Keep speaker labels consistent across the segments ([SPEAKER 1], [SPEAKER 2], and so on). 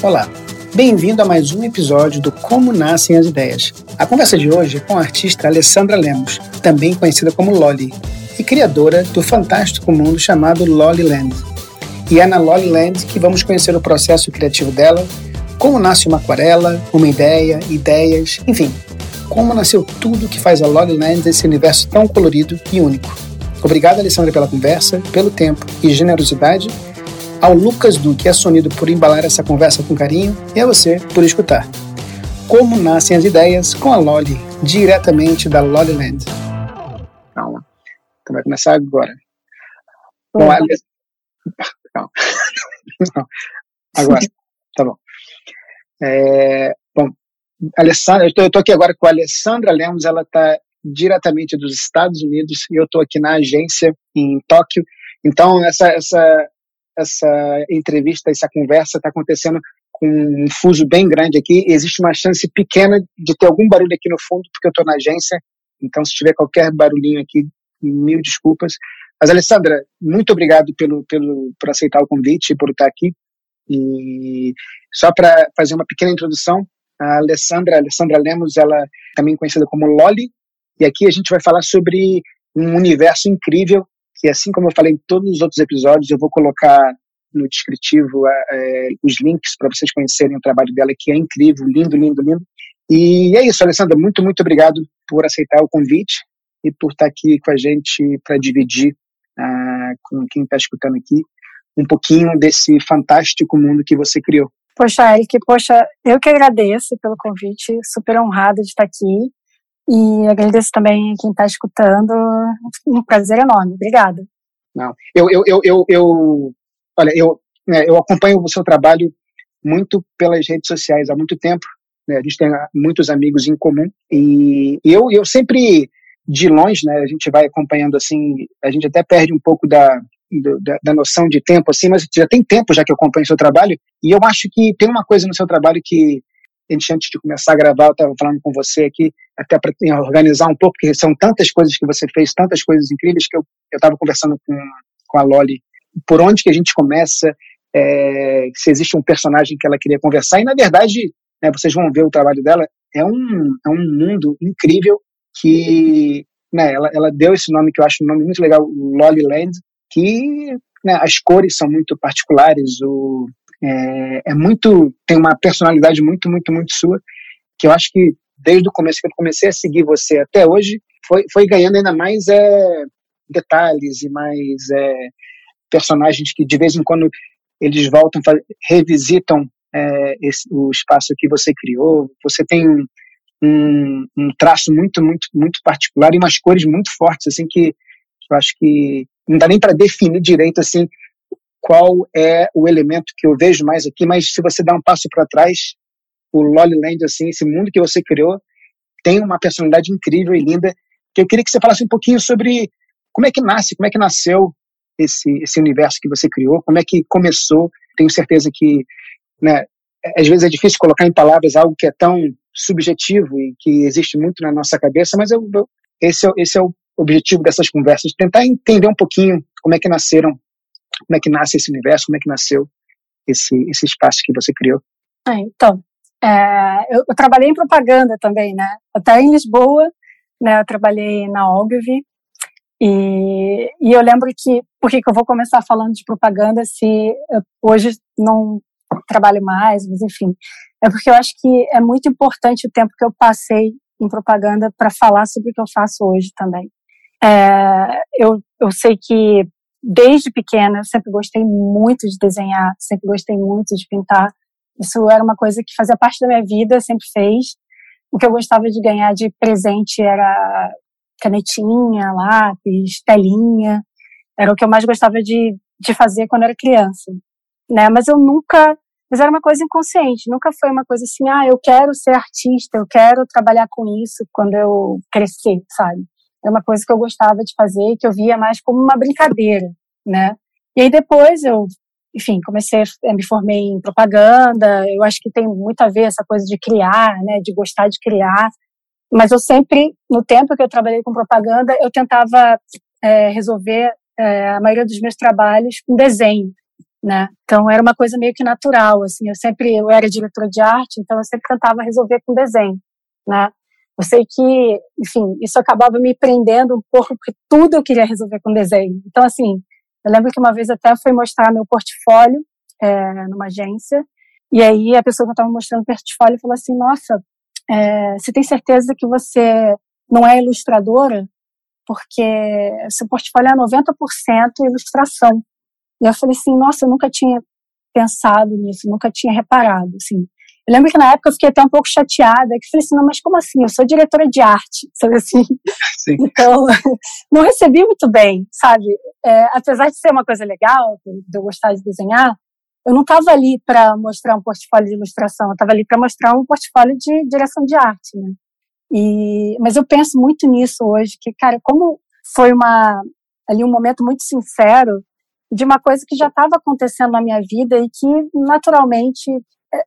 [SPEAKER 1] Olá, bem-vindo a mais um episódio do Como Nascem as Ideias. A conversa de hoje é com a artista Alessandra Lemos, também conhecida como Loli, e criadora do fantástico mundo chamado Loliland. E é na Loliland que vamos conhecer o processo criativo dela, como nasce uma aquarela, uma ideia, ideias, enfim, como nasceu tudo que faz a Loliland esse universo tão colorido e único. Obrigado, Alessandra, pela conversa, pelo tempo e generosidade ao Lucas Duque, assonido por embalar essa conversa com carinho, e a você por escutar. Como nascem as ideias com a Loli, diretamente da Loliland. Calma. Então vai começar agora. Com a... Calma. Agora. Tá bom. É, bom, Alessandra, eu estou aqui agora com a Alessandra Lemos, ela está diretamente dos Estados Unidos e eu estou aqui na agência em Tóquio. Então, essa, essa essa entrevista, essa conversa está acontecendo com um fuso bem grande aqui. Existe uma chance pequena de ter algum barulho aqui no fundo, porque eu estou na agência. Então, se tiver qualquer barulhinho aqui, mil desculpas. Mas, Alessandra, muito obrigado pelo, pelo, por aceitar o convite e por estar aqui. E só para fazer uma pequena introdução, a Alessandra, a Alessandra Lemos, ela é também conhecida como Loli, e aqui a gente vai falar sobre um universo incrível que assim como eu falei em todos os outros episódios, eu vou colocar no descritivo é, os links para vocês conhecerem o trabalho dela, que é incrível, lindo, lindo, lindo. E é isso, Alessandra, muito, muito obrigado por aceitar o convite e por estar aqui com a gente para dividir ah, com quem está escutando aqui um pouquinho desse fantástico mundo que você criou.
[SPEAKER 2] Poxa, Eric, poxa, eu que agradeço pelo convite, super honrada de estar aqui. E agradeço também quem está escutando. Um prazer enorme. Obrigada.
[SPEAKER 1] Não, eu, eu, eu, eu, eu olha, eu, né, eu acompanho o seu trabalho muito pelas redes sociais há muito tempo. Né, a gente tem muitos amigos em comum e eu, eu sempre de longe, né, a gente vai acompanhando assim, a gente até perde um pouco da, da, da, noção de tempo, assim, mas já tem tempo já que eu acompanho o seu trabalho, e eu acho que tem uma coisa no seu trabalho que gente, antes de começar a gravar, eu estava falando com você aqui, até para organizar um pouco, porque são tantas coisas que você fez, tantas coisas incríveis, que eu estava conversando com, com a Loli, por onde que a gente começa, é, se existe um personagem que ela queria conversar, e na verdade, né, vocês vão ver o trabalho dela, é um, é um mundo incrível que né, ela, ela deu esse nome que eu acho um nome muito legal, Loli Land, que né, as cores são muito particulares, o, é, é muito, tem uma personalidade muito, muito, muito sua, que eu acho que desde o começo que eu comecei a seguir você até hoje, foi, foi ganhando ainda mais é, detalhes e mais é, personagens que de vez em quando eles voltam, revisitam é, esse, o espaço que você criou. Você tem um, um, traço muito, muito, muito particular e umas cores muito fortes, assim, que eu acho que não dá nem para definir direito, assim, qual é o elemento que eu vejo mais aqui, mas se você dá um passo para trás, o Loliland, assim, esse mundo que você criou, tem uma personalidade incrível e linda, que eu queria que você falasse um pouquinho sobre como é que nasce, como é que nasceu esse, esse universo que você criou, como é que começou. Tenho certeza que, né, às vezes é difícil colocar em palavras algo que é tão subjetivo e que existe muito na nossa cabeça, mas eu, eu, esse, é, esse é o objetivo dessas conversas, tentar entender um pouquinho como é que nasceram como é que nasce esse universo, como é que nasceu esse, esse espaço que você criou?
[SPEAKER 2] Ah, então, é, eu, eu, trabalhei em propaganda também, né? Até em Lisboa, né? Eu trabalhei na Ogilvy e, e eu lembro que, por que eu vou começar falando de propaganda se eu, hoje não trabalho mais, mas enfim, é porque eu acho que é muito importante o tempo que eu passei em propaganda para falar sobre o que eu faço hoje também. É, eu, eu sei que desde pequena eu sempre gostei muito de desenhar, sempre gostei muito de pintar. Isso era uma coisa que fazia parte da minha vida, sempre fez. O que eu gostava de ganhar de presente era canetinha, lápis, telinha. Era o que eu mais gostava de, de fazer quando era criança. Né? Mas eu nunca. Mas era uma coisa inconsciente, nunca foi uma coisa assim, ah, eu quero ser artista, eu quero trabalhar com isso quando eu crescer, sabe? É uma coisa que eu gostava de fazer, que eu via mais como uma brincadeira, né? E aí depois eu, enfim, comecei, a, me formei em propaganda, eu acho que tem muito a ver essa coisa de criar, né, de gostar de criar, mas eu sempre, no tempo que eu trabalhei com propaganda, eu tentava é, resolver é, a maioria dos meus trabalhos com desenho, né? Então era uma coisa meio que natural, assim. Eu sempre eu era diretora de arte, então eu sempre tentava resolver com desenho, né? Eu sei que, enfim, isso acabava me prendendo um pouco porque tudo eu queria resolver com desenho. Então assim, eu lembro que uma vez até fui mostrar meu portfólio é, numa agência e aí a pessoa que estava mostrando o portfólio falou assim, nossa, é, você tem certeza que você não é ilustradora? Porque seu portfólio é 90% ilustração. E eu falei assim, nossa, eu nunca tinha pensado nisso, nunca tinha reparado, assim. Eu lembro que na época eu fiquei até um pouco chateada, que falei assim, não, mas como assim? Eu sou diretora de arte, sabe assim? Sim. Então, não recebi muito bem, sabe? É, apesar de ser uma coisa legal, de eu gostar de desenhar, eu não estava ali para mostrar um portfólio de ilustração, eu estava ali para mostrar um portfólio de direção de arte, né? E, mas eu penso muito nisso hoje, que, cara, como foi uma, ali um momento muito sincero de uma coisa que já estava acontecendo na minha vida e que naturalmente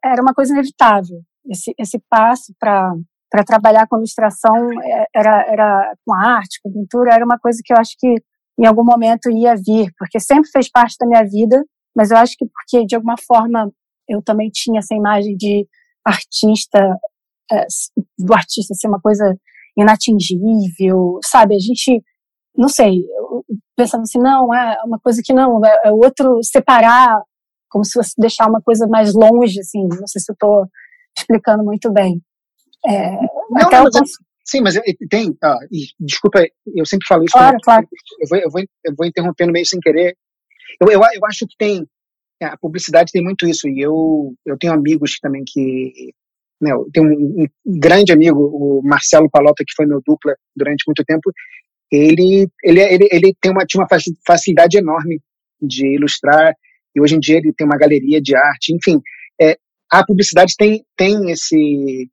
[SPEAKER 2] era uma coisa inevitável. Esse, esse passo para para trabalhar com ilustração é, era, era com arte, com pintura, era uma coisa que eu acho que em algum momento ia vir, porque sempre fez parte da minha vida, mas eu acho que porque de alguma forma eu também tinha essa imagem de artista, é, do artista ser uma coisa inatingível, sabe? A gente não sei, pensando assim, não, é uma coisa que não, é, é outro separar, como se fosse deixar uma coisa mais longe, assim, não sei se eu estou explicando muito bem. É,
[SPEAKER 1] não, até não, mas, sim, mas tem, ah, desculpa, eu sempre falo isso,
[SPEAKER 2] claro, claro.
[SPEAKER 1] Eu, vou, eu, vou, eu vou interrompendo meio sem querer. Eu, eu, eu acho que tem, a publicidade tem muito isso, e eu, eu tenho amigos também que né, eu tenho um, um, grande amigo, o Marcelo Palota, que foi meu dupla durante muito tempo, ele, ele, ele, ele tem uma, tinha uma facilidade enorme de ilustrar, e hoje em dia ele tem uma galeria de arte, enfim, é, a publicidade tem, tem esse,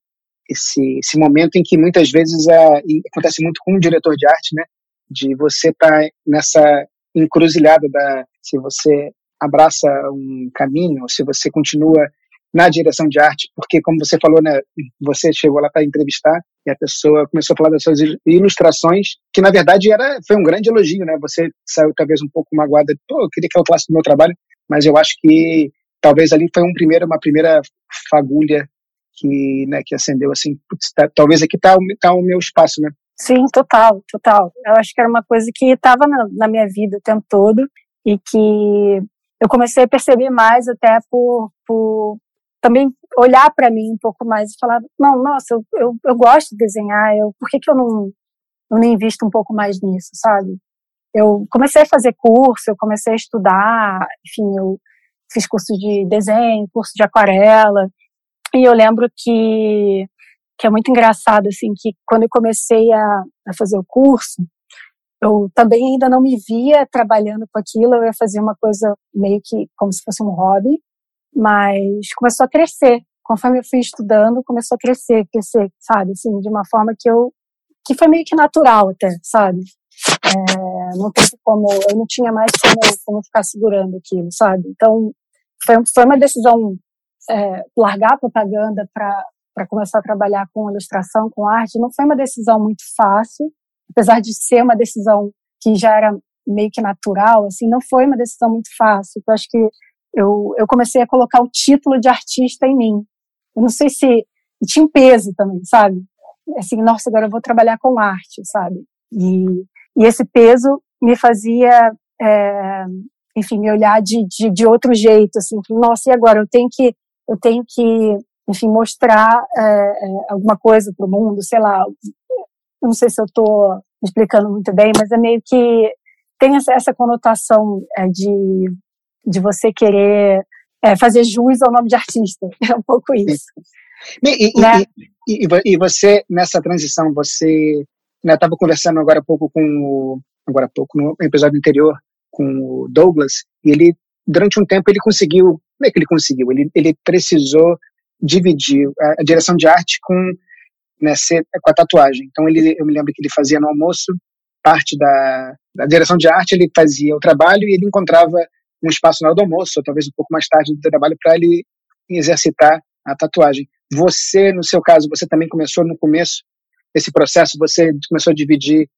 [SPEAKER 1] esse, esse momento em que muitas vezes é, acontece muito com um diretor de arte, né, de você estar tá nessa encruzilhada da se você abraça um caminho, se você continua na direção de arte, porque como você falou, né, você chegou lá para entrevistar e a pessoa começou a falar das suas ilustrações, que na verdade era foi um grande elogio, né? Você saiu talvez um pouco magoada, pô, eu queria que ela falasse do meu trabalho, mas eu acho que talvez ali foi um primeiro, uma primeira fagulha que, né, que acendeu assim, putz, tá, talvez aqui tá, tá o meu espaço, né?
[SPEAKER 2] Sim, total, total. Eu acho que era uma coisa que estava na, na minha vida o tempo todo e que eu comecei a perceber mais até por, por também olhar para mim um pouco mais e falar, não, nossa, eu, eu, eu gosto de desenhar, eu, por que, que eu não, não invisto um pouco mais nisso, sabe? Eu comecei a fazer curso, eu comecei a estudar, enfim, eu fiz curso de desenho, curso de aquarela, e eu lembro que, que é muito engraçado, assim, que quando eu comecei a, a fazer o curso, eu também ainda não me via trabalhando com aquilo, eu ia fazer uma coisa meio que como se fosse um hobby, mas começou a crescer. Conforme eu fui estudando, começou a crescer, crescer, sabe? Assim, de uma forma que eu que foi meio que natural até, sabe? É, não teve como, eu não tinha mais como, como ficar segurando aquilo, sabe? Então, foi, foi uma decisão é, largar a propaganda para começar a trabalhar com ilustração, com arte, não foi uma decisão muito fácil, apesar de ser uma decisão que já era meio que natural, assim, não foi uma decisão muito fácil. Eu acho que eu, eu comecei a colocar o título de artista em mim. Eu não sei se tinha um peso também, sabe? Assim, nossa, agora eu vou trabalhar com arte, sabe? E, e esse peso me fazia, é, enfim, me olhar de, de, de, outro jeito, assim, nossa, e agora eu tenho que, eu tenho que, enfim, mostrar é, é, alguma coisa para o mundo, sei lá. Não sei se eu estou explicando muito bem, mas é meio que tem essa, essa conotação é, de de você querer é, fazer jus ao nome de artista. É um pouco isso.
[SPEAKER 1] E, né? e, e, e você, nessa transição, você estava né, conversando agora há pouco com o, agora há pouco, no episódio anterior, com o Douglas, e ele, durante um tempo, ele conseguiu, como é que ele conseguiu? Ele, ele precisou dividir a, a direção de arte com, né, ser, com a tatuagem. Então, ele, eu me lembro que ele fazia no almoço, parte da, da direção de arte, ele fazia o trabalho e ele encontrava um espaço na hora do almoço, ou talvez um pouco mais tarde do trabalho, para ele exercitar a tatuagem. Você, no seu caso, você também começou no começo esse processo, você começou a dividir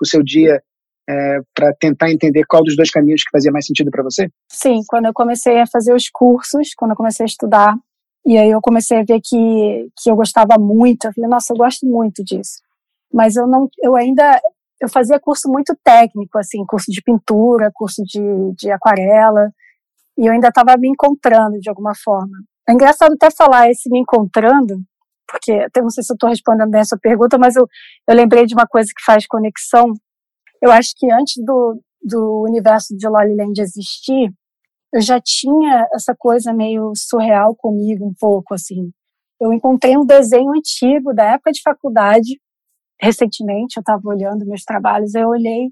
[SPEAKER 1] o seu dia é, para tentar entender qual dos dois caminhos que fazia mais sentido para você?
[SPEAKER 2] Sim, quando eu comecei a fazer os cursos, quando eu comecei a estudar, e aí eu comecei a ver que, que eu gostava muito, eu falei, nossa, eu gosto muito disso. Mas eu não, eu ainda, eu fazia curso muito técnico, assim, curso de pintura, curso de, de aquarela, e eu ainda estava me encontrando de alguma forma. É engraçado até falar esse me encontrando, porque até não sei se eu estou respondendo bem a sua pergunta, mas eu, eu lembrei de uma coisa que faz conexão. Eu acho que antes do, do universo de Loliland existir, eu já tinha essa coisa meio surreal comigo um pouco, assim. Eu encontrei um desenho antigo da época de faculdade, recentemente, eu estava olhando meus trabalhos, eu olhei,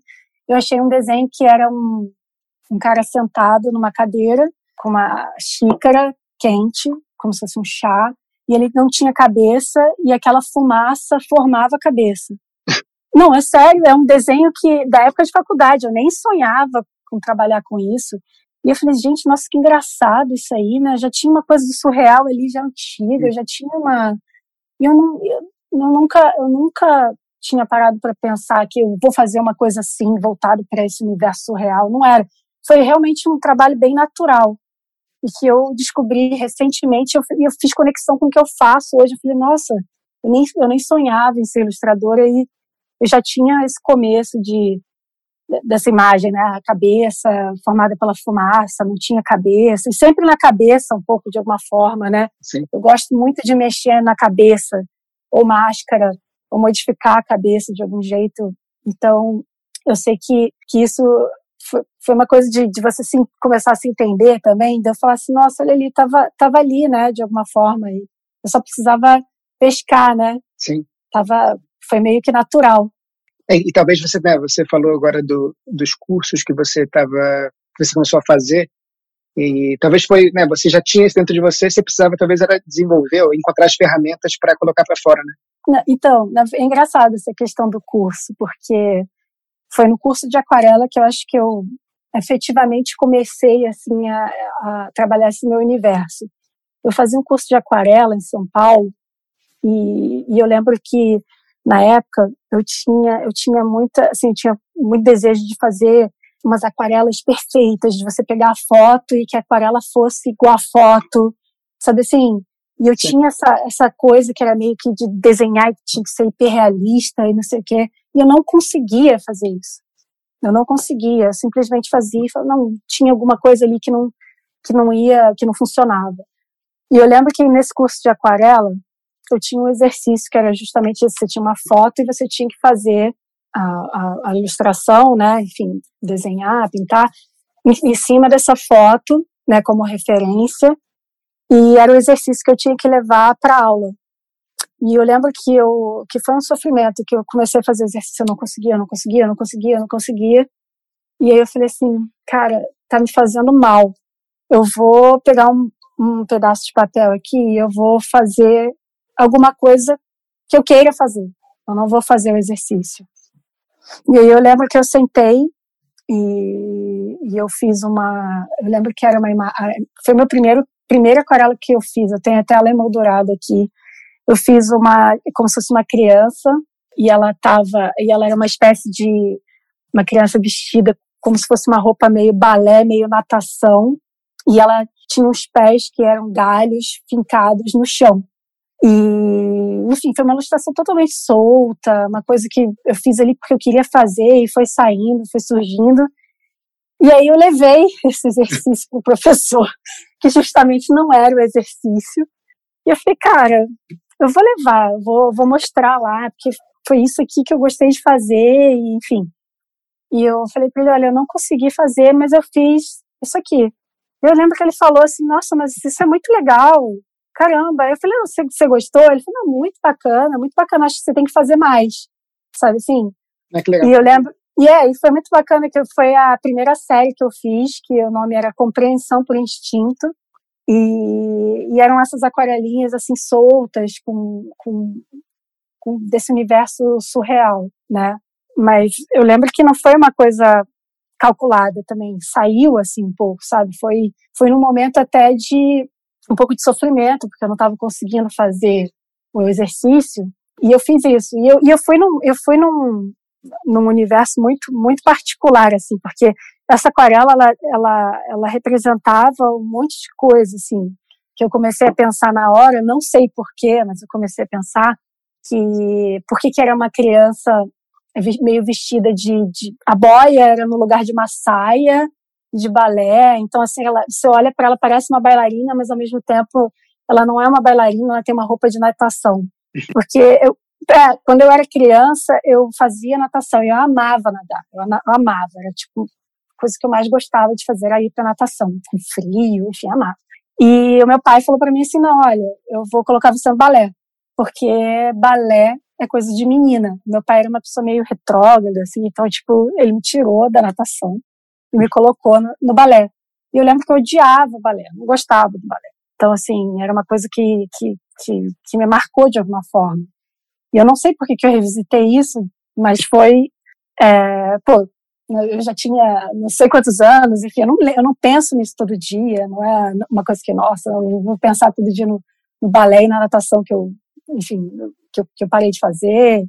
[SPEAKER 2] eu achei um desenho que era um, um cara sentado numa cadeira com uma xícara quente, como se fosse um chá, e ele não tinha cabeça e aquela fumaça formava a cabeça. Não, é sério, é um desenho que da época de faculdade, eu nem sonhava com trabalhar com isso. E eu falei, gente, nossa, que engraçado isso aí, né? Já tinha uma coisa do surreal ali já antiga, já tinha uma e eu, não, eu, eu nunca eu nunca tinha parado para pensar que eu vou fazer uma coisa assim voltado para esse universo surreal, não era. Foi realmente um trabalho bem natural e que eu descobri recentemente, eu, eu fiz conexão com o que eu faço hoje. Eu falei, nossa, eu nem, eu nem sonhava em ser ilustradora e eu já tinha esse começo de dessa imagem, né? A cabeça formada pela fumaça, não tinha cabeça, e sempre na cabeça, um pouco de alguma forma, né?
[SPEAKER 1] Sim.
[SPEAKER 2] Eu gosto muito de mexer na cabeça, ou máscara, ou modificar a cabeça de algum jeito. Então, eu sei que, que isso foi, foi uma coisa de, de você se, começar a se entender também, de eu falar assim, nossa, olha ali, tava, tava ali, né, de alguma forma, e eu só precisava pescar, né?
[SPEAKER 1] Sim.
[SPEAKER 2] Tava, foi meio que natural.
[SPEAKER 1] E, e talvez você, né, você falou agora do, dos cursos que você estava, que você começou a fazer, e talvez foi, né, você já tinha isso dentro de você, você precisava talvez era desenvolver ou encontrar as ferramentas para colocar para fora, né?
[SPEAKER 2] Então, é engraçado essa questão do curso, porque foi no curso de aquarela que eu acho que eu efetivamente comecei assim a, a trabalhar esse meu universo. Eu fazia um curso de aquarela em São Paulo e, e eu lembro que na época eu tinha eu tinha muita assim eu tinha muito desejo de fazer umas aquarelas perfeitas de você pegar a foto e que a aquarela fosse igual a foto sabe assim e eu Sim. tinha essa essa coisa que era meio que de desenhar que tinha que ser hiperrealista e não sei o quê e eu não conseguia fazer isso. Eu não conseguia eu simplesmente fazia e não tinha alguma coisa ali que não que não ia que não funcionava. E eu lembro que nesse curso de aquarela eu tinha um exercício que era justamente isso, você tinha uma foto e você tinha que fazer a, a, a ilustração, né, enfim, desenhar, pintar, em, em, cima dessa foto, né, como referência, e era o exercício que eu tinha que levar para aula. E eu lembro que eu que foi um sofrimento, que eu comecei a fazer exercício, eu não conseguia, eu não conseguia, eu não conseguia, eu não conseguia. E aí eu falei assim, cara, tá me fazendo mal. Eu vou pegar um, um pedaço de papel aqui e eu vou fazer alguma coisa que eu queira fazer. Eu não vou fazer o exercício. E aí eu lembro que eu sentei e, e eu fiz uma. Eu lembro que era uma Foi meu primeiro primeira aquarela que eu fiz. Eu tenho até ela emoldurada aqui. Eu fiz uma como se fosse uma criança e ela tava e ela era uma espécie de uma criança vestida como se fosse uma roupa meio balé, meio natação, e ela tinha os pés que eram galhos fincados no chão. E, enfim, foi uma ilustração totalmente solta, uma coisa que eu fiz ali porque eu queria fazer e foi saindo, foi surgindo. E aí eu levei esse exercício para o professor, que justamente não era o exercício. E eu falei, cara, eu vou levar, eu vou, vou mostrar lá, porque foi isso aqui que eu gostei de fazer, enfim. E eu falei para ele, olha, eu não consegui fazer, mas eu fiz isso aqui. Eu lembro que ele falou assim, nossa, mas isso é muito legal, caramba. Eu falei, você, você gostou? Ele falou, não, muito bacana, muito bacana, acho que você tem que fazer mais, sabe assim?
[SPEAKER 1] É que legal.
[SPEAKER 2] E eu lembro, e é, e foi muito bacana que foi a primeira série que eu fiz, que o nome era Compreensão por Instinto, e, e eram essas aquarelinhas assim soltas, com, com, com desse universo surreal, né? Mas eu lembro que não foi uma coisa calculada também, saiu assim um pouco, sabe? Foi, foi num momento até de um pouco de sofrimento, porque eu não estava conseguindo fazer o exercício, e eu fiz isso. E eu, e eu fui, num, eu fui num, num universo muito muito particular assim, porque essa aquarela ela, ela, ela representava um monte de coisa assim, que eu comecei a pensar na hora, não sei porquê, mas eu comecei a pensar que por que era uma criança meio vestida de, de, a boia era no lugar de uma saia de balé, então assim ela, você olha para ela parece uma bailarina, mas ao mesmo tempo ela não é uma bailarina, ela tem uma roupa de natação, porque eu, é, quando eu era criança eu fazia natação, eu amava nadar, eu, eu amava, era tipo coisa que eu mais gostava de fazer era ir para natação, com frio, enfim, amava. E o meu pai falou para mim assim, não, olha, eu vou colocar você no balé, porque balé é coisa de menina. Meu pai era uma pessoa meio retrógrada, assim, então, tipo, ele me tirou da natação e me colocou no, no balé. E eu lembro que eu odiava o balé, não gostava do balé. Então, assim, era uma coisa que, que, que, que me marcou de alguma forma. E eu não sei por que, que eu revisitei isso, mas foi, é, pô, eu já tinha não sei quantos anos, enfim, eu não, eu não penso nisso todo dia, não é uma coisa que, nossa, eu vou pensar todo dia no, no balé e na natação que eu, enfim, que eu, que eu parei de fazer,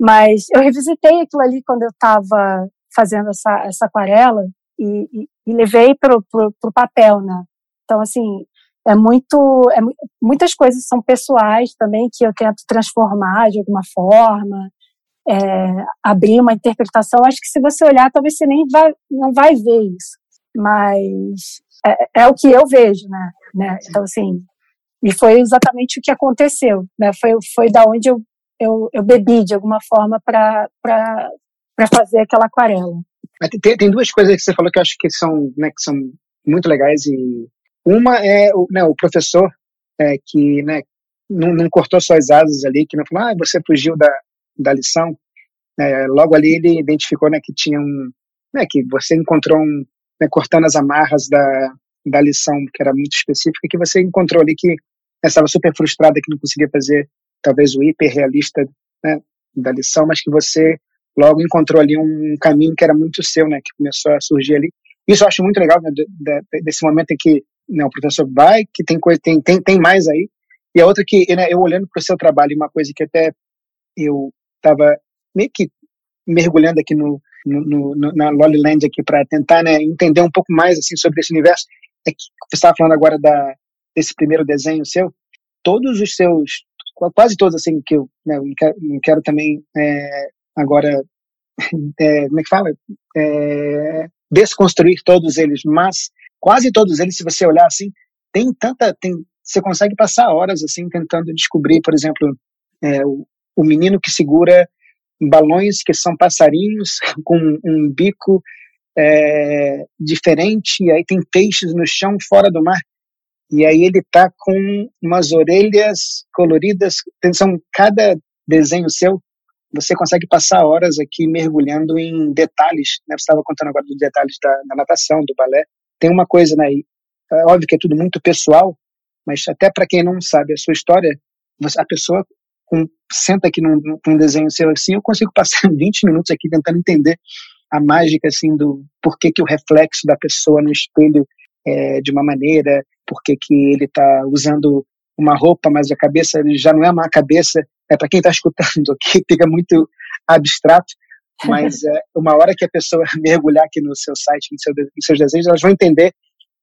[SPEAKER 2] mas eu revisitei aquilo ali quando eu estava fazendo essa, essa aquarela e, e, e levei para o papel, né? Então, assim, é muito, é, muitas coisas são pessoais também que eu tento transformar de alguma forma, é, abrir uma interpretação. Acho que se você olhar, talvez você nem vai, não vai ver isso, mas é, é o que eu vejo, né? né? Então, assim, e foi exatamente o que aconteceu, né? Foi, foi da onde eu, eu, eu bebi de alguma forma para fazer aquela aquarela.
[SPEAKER 1] Tem, tem duas coisas que você falou que eu acho que são, né, que são muito legais e uma é o, né, o professor é, que né, não, não, cortou suas asas ali, que não falou, ah, você fugiu da, da lição. É, logo ali ele identificou né, que tinha um, né, que você encontrou um, né, cortando as amarras da, da lição, que era muito específica, que você encontrou ali que estava super frustrada que não conseguia fazer talvez o hiperrealista né, da lição, mas que você logo encontrou ali um caminho que era muito seu, né, que começou a surgir ali. Isso eu acho muito legal, né, de, de, desse momento em que né, o professor vai, que tem coisa, tem, tem, tem mais aí, e a outra que, né, eu olhando para o seu trabalho, uma coisa que até eu estava meio que mergulhando aqui no, no, no na Loliland aqui para tentar né, entender um pouco mais assim sobre esse universo, é que você estava falando agora da, desse primeiro desenho seu, todos os seus, quase todos assim que eu né, quero, quero também é, agora, é, como é que fala? É, desconstruir todos eles, mas quase todos eles, se você olhar assim, tem tanta, tem, você consegue passar horas assim tentando descobrir, por exemplo, é, o, o menino que segura balões que são passarinhos com um bico é, diferente, e aí tem peixes no chão fora do mar, e aí ele tá com umas orelhas coloridas, são cada desenho seu, você consegue passar horas aqui mergulhando em detalhes, né? Você estava contando agora dos detalhes da, da, natação, do balé. Tem uma coisa, né? É óbvio que é tudo muito pessoal, mas até para quem não sabe a sua história, a pessoa com, senta aqui num, num desenho seu assim, eu consigo passar 20 minutos aqui tentando entender a mágica assim do porquê que o reflexo da pessoa no espelho é de uma maneira, porquê que ele está usando uma roupa, mas a cabeça já não é uma cabeça. É para quem está escutando aqui fica muito abstrato, mas é, uma hora que a pessoa mergulhar aqui no seu site, no seu, nos seus desenhos, elas vão entender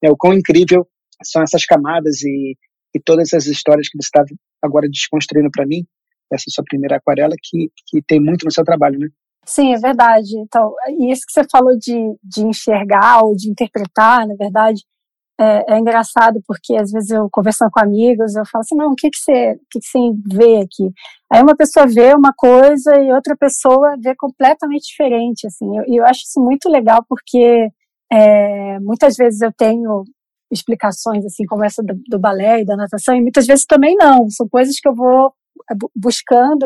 [SPEAKER 1] né, o quão incrível são essas camadas e, e todas essas histórias que você está agora desconstruindo para mim, essa sua primeira aquarela, que, que tem muito no seu trabalho, né?
[SPEAKER 2] Sim, é verdade. Então, e isso que você falou de, de enxergar ou de interpretar, na verdade, é, é, engraçado porque às vezes eu conversando com amigos, eu falo assim, não, o que que você, que que você vê aqui? Aí uma pessoa vê uma coisa e outra pessoa vê completamente diferente, assim. E eu, eu, acho isso muito legal porque é, muitas vezes eu tenho explicações assim como essa do, do balé e da natação e muitas vezes também não. São coisas que eu vou é, buscando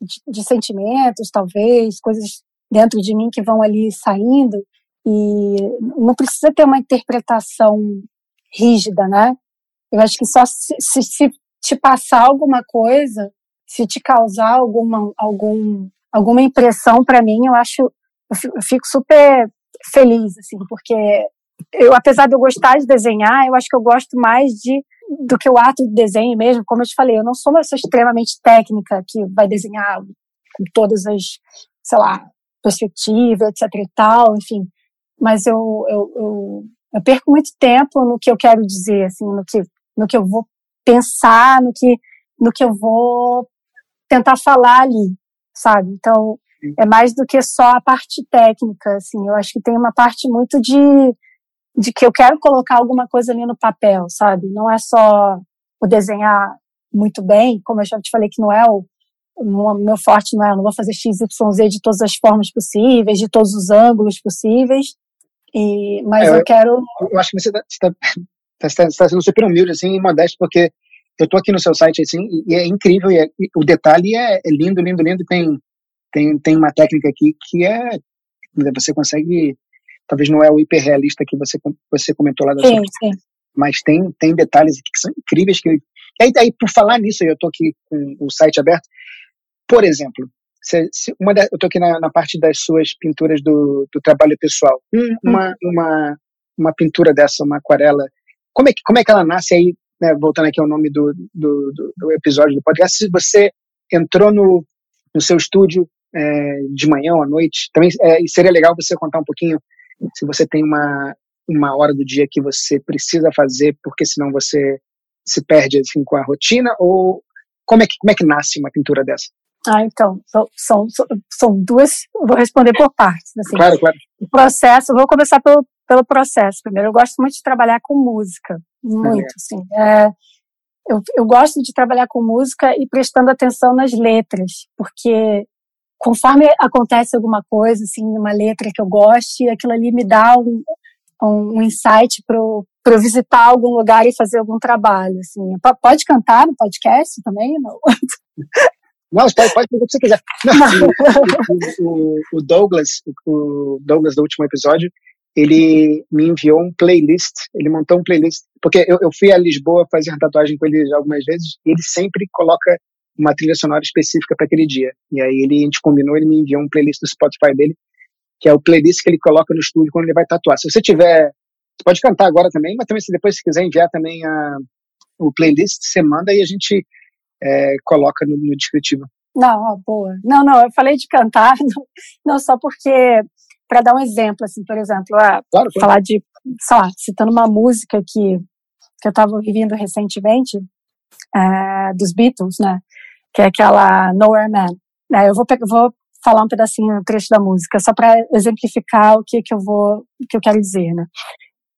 [SPEAKER 2] de, de sentimentos, talvez, coisas dentro de mim que vão ali saindo e não precisa ter uma interpretação rígida, né? Eu acho que só se, se, se te passar alguma coisa, se te causar alguma, algum, alguma impressão para mim, eu acho, eu fico super feliz, assim, porque eu, apesar de eu gostar de desenhar, eu acho que eu gosto mais de do que o ato de desenho mesmo, como eu te falei, eu não sou uma pessoa extremamente técnica que vai desenhar com todas as, sei lá, perspectiva, etc e tal, enfim. Mas eu, eu, eu, eu perco muito tempo no que eu quero dizer, assim, no que, no que eu vou pensar, no que, no que eu vou tentar falar ali, sabe? Então, é mais do que só a parte técnica, assim. Eu acho que tem uma parte muito de, de que eu quero colocar alguma coisa ali no papel, sabe? Não é só o desenhar muito bem, como eu já te falei que não é o, meu forte, não é, eu não vou fazer x, y, z de todas as formas possíveis, de todos os ângulos possíveis, e, mas é, eu, quero...
[SPEAKER 1] Eu acho que você está tá, tá, tá, tá sendo super humilde, assim, e modesto, porque eu tô aqui no seu site, assim, e é incrível, e, é, e o detalhe é, é lindo, lindo, lindo, tem tem, tem uma técnica aqui que é você consegue talvez não é o hiperrealista que você você comentou lá da
[SPEAKER 2] sim, sua, sim.
[SPEAKER 1] mas tem tem detalhes aqui que são incríveis que e aí, aí por falar nisso eu estou aqui com o site aberto por exemplo se, se uma da, eu estou aqui na, na, parte das suas pinturas do, do trabalho pessoal hum, uma, uma uma pintura dessa uma aquarela como é que como é que ela nasce aí né, voltando aqui ao nome do, do, do, do episódio do podcast se você entrou no no seu estúdio é, de manhã ou à noite. Também é, seria legal você contar um pouquinho se você tem uma, uma hora do dia que você precisa fazer, porque senão você se perde assim, com a rotina, ou como é que, como é que nasce uma pintura dessa?
[SPEAKER 2] Ah, então, são, são, duas, vou responder por partes. Assim.
[SPEAKER 1] Claro, claro.
[SPEAKER 2] O processo, vou começar pelo, pelo processo primeiro. Eu gosto muito de trabalhar com música, muito, é. assim. É, eu, eu gosto de trabalhar com música e prestando atenção nas letras, porque conforme acontece alguma coisa, assim, numa letra que eu goste, aquilo ali me dá um, um insight para eu visitar algum lugar e fazer algum trabalho, assim. Pode cantar no podcast também? Não.
[SPEAKER 1] Não, pode, pode fazer o que você quiser. O, o, Douglas, o Douglas do último episódio, ele me enviou um playlist, ele montou um playlist, porque eu, eu fui a Lisboa fazer tatuagem com ele algumas vezes, e ele sempre coloca uma trilha sonora específica para aquele dia. E aí ele, a gente combinou, ele me enviou um playlist do Spotify dele, que é o playlist que ele coloca no estúdio quando ele vai tatuar. Se você tiver, você pode cantar agora também, mas também se depois se quiser enviar também a, o playlist, você manda e a gente é, coloca no, no descritivo.
[SPEAKER 2] Não, boa. Não, não, eu falei de cantar, não, só porque, para dar um exemplo, assim, por exemplo, ah, claro, claro. falar de, sei lá, citando uma música que, que eu estava ouvindo recentemente, é, dos Beatles, né? que é aquela Nowhere Man. É, eu vou, vou falar um pedacinho, um trecho da música, só para exemplificar o que, que eu vou, que eu quero dizer, né?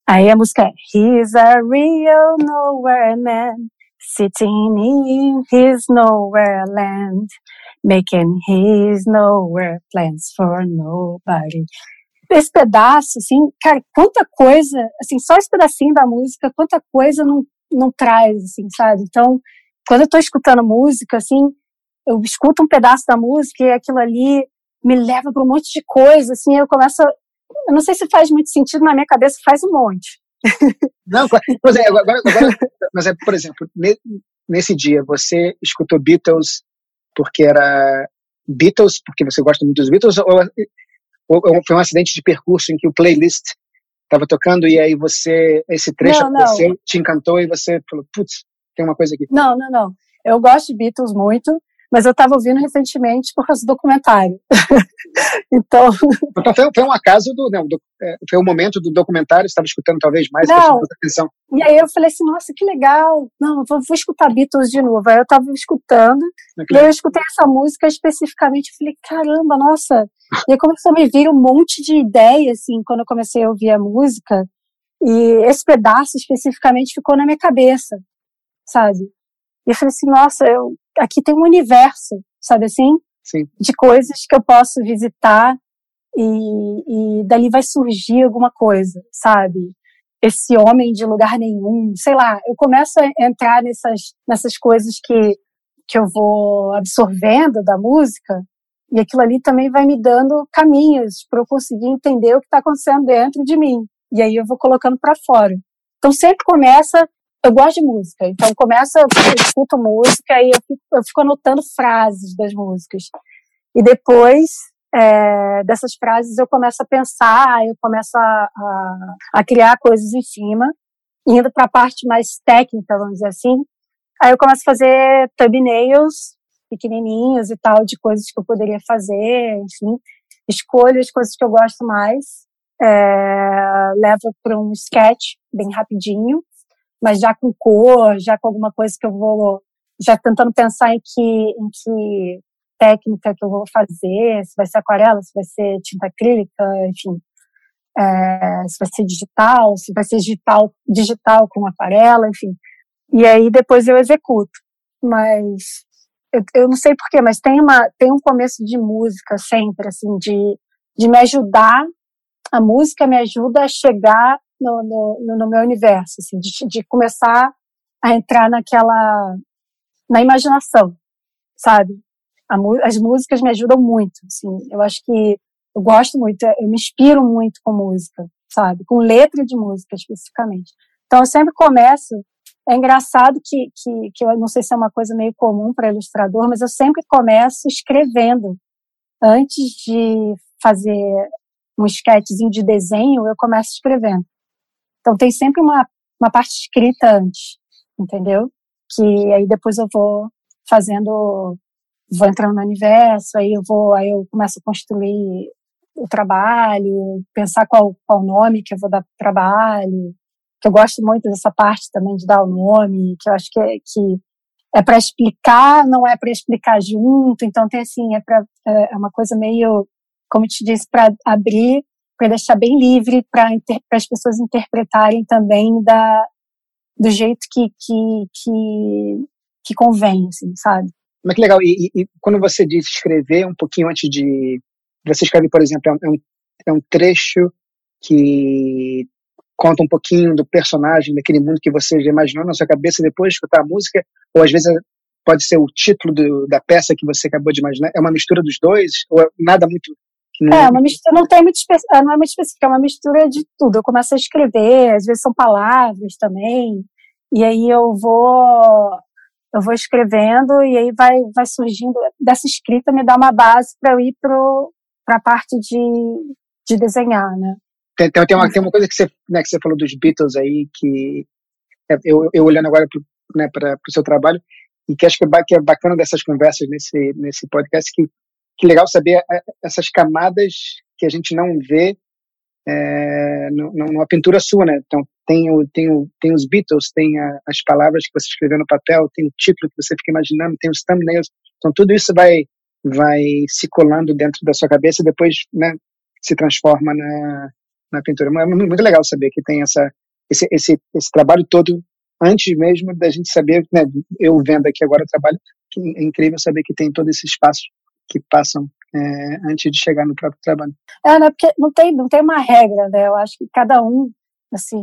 [SPEAKER 2] Aí a música é He's a real nowhere man, sitting in his nowhere land, making his nowhere plans for nobody. Esse pedaço, assim, cara, quanta coisa, assim, só esse pedacinho da música, quanta coisa não, não traz, assim, sabe? Então, quando eu estou escutando música, assim, eu escuto um pedaço da música e aquilo ali me leva para um monte de coisa, assim, eu começo, a, eu não sei se faz muito sentido na minha cabeça, faz um monte.
[SPEAKER 1] Não, mas é, agora, agora, mas é, por exemplo, nesse dia você escutou Beatles porque era Beatles, porque você gosta muito dos Beatles, ou, ou, foi um acidente de percurso em que o playlist estava tocando e aí você, esse trecho não, não. te encantou e você falou, putz, tem uma coisa aqui.
[SPEAKER 2] Não, não, não. Eu gosto de Beatles muito, mas eu estava ouvindo recentemente por causa do documentário. então.
[SPEAKER 1] Então foi, foi, um acaso do, não, do, é, foi um momento do documentário, estava escutando talvez mais,
[SPEAKER 2] não. atenção. E aí eu falei assim, nossa, que legal. Não, vou, vou escutar Beatles de novo. Aí eu estava escutando, é e aí eu escutei essa música especificamente, eu falei, caramba, nossa. E aí começou a me vir um monte de ideia, assim, quando eu comecei a ouvir a música. E esse pedaço especificamente ficou na minha cabeça sabe? E eu falei assim, nossa, eu, aqui tem um universo, sabe assim?
[SPEAKER 1] Sim.
[SPEAKER 2] De coisas que eu posso visitar e, e dali vai surgir alguma coisa, sabe? Esse homem de lugar nenhum, sei lá, eu começo a entrar nessas, nessas coisas que, que eu vou absorvendo da música e aquilo ali também vai me dando caminhos para eu conseguir entender o que está acontecendo dentro de mim. E aí eu vou colocando para fora. Então sempre começa eu gosto de música, então começa, eu escuto música e eu fico, eu fico anotando frases das músicas. E depois é, dessas frases eu começo a pensar, eu começo a, a, a criar coisas em cima, indo para a parte mais técnica, vamos dizer assim. Aí eu começo a fazer thumbnails pequenininhos e tal, de coisas que eu poderia fazer, enfim. escolho as coisas que eu gosto mais, é, levo para um sketch bem rapidinho, mas já com cor, já com alguma coisa que eu vou, já tentando pensar em que, em que técnica que eu vou fazer, se vai ser aquarela, se vai ser tinta acrílica, enfim, é, se vai ser digital, se vai ser digital, digital com aquarela, enfim. E aí depois eu executo. Mas eu, eu não sei porquê, mas tem uma tem um começo de música sempre assim de de me ajudar. A música me ajuda a chegar no, no, no meu universo, assim, de, de começar a entrar naquela na imaginação, sabe? As músicas me ajudam muito, assim. Eu acho que eu gosto muito, eu me inspiro muito com música, sabe? Com letra de música especificamente. Então eu sempre começo. É engraçado que, que, que eu não sei se é uma coisa meio comum para ilustrador, mas eu sempre começo escrevendo. Antes de fazer um sketchzinho de desenho, eu começo escrevendo. Então tem sempre uma, uma parte escrita antes, entendeu? Que aí depois eu vou fazendo, vou entrando no universo, aí eu vou, aí eu começo a construir o trabalho, pensar qual, qual nome que eu vou dar para o trabalho, que eu gosto muito dessa parte também de dar o nome, que eu acho que é, que é para explicar, não é para explicar junto, então tem assim, é, pra, é, é uma coisa meio, como eu te disse, para abrir, para deixar bem livre para as pessoas interpretarem também da, do jeito que, que, que, que convém, assim, sabe?
[SPEAKER 1] Mas que legal, e, e, quando você diz escrever um pouquinho antes de, você escreve, por exemplo, é um, é um trecho que conta um pouquinho do personagem, daquele mundo que você já imaginou na sua cabeça depois de escutar a música, ou às vezes pode ser o título do, da peça que você acabou de imaginar. É uma mistura dos dois? Ou é nada muito.
[SPEAKER 2] Não... É, uma mistura, não tem muito é, não é muito específica, é uma mistura de tudo. Eu começo a escrever, às vezes são palavras também, e aí eu vou eu vou escrevendo e aí vai vai surgindo dessa escrita me dá uma base para eu ir pro para a parte de, de desenhar, né?
[SPEAKER 1] Tem, tem, tem, uma, tem uma coisa que você, né, que você falou dos Beatles aí, que é, eu, eu olhando agora para né, o seu trabalho, e que acho que é, que é bacana dessas conversas nesse, nesse podcast, que, que legal saber é, essas camadas que a gente não vê é, numa pintura sua, né? Então, tem, o, tem, o, tem os Beatles, tem a, as palavras que você escreveu no papel, tem o título que você fica imaginando, tem os thumbnails. Então, tudo isso vai vai se colando dentro da sua cabeça e depois né, se transforma na, na pintura. É muito legal saber que tem essa, esse, esse, esse trabalho todo antes mesmo da gente saber, né, eu vendo aqui agora o trabalho, é incrível saber que tem todo esse espaço que passam é, antes de chegar no próprio trabalho.
[SPEAKER 2] É, né, porque não tem, não tem uma regra, né? Eu acho que cada um, assim,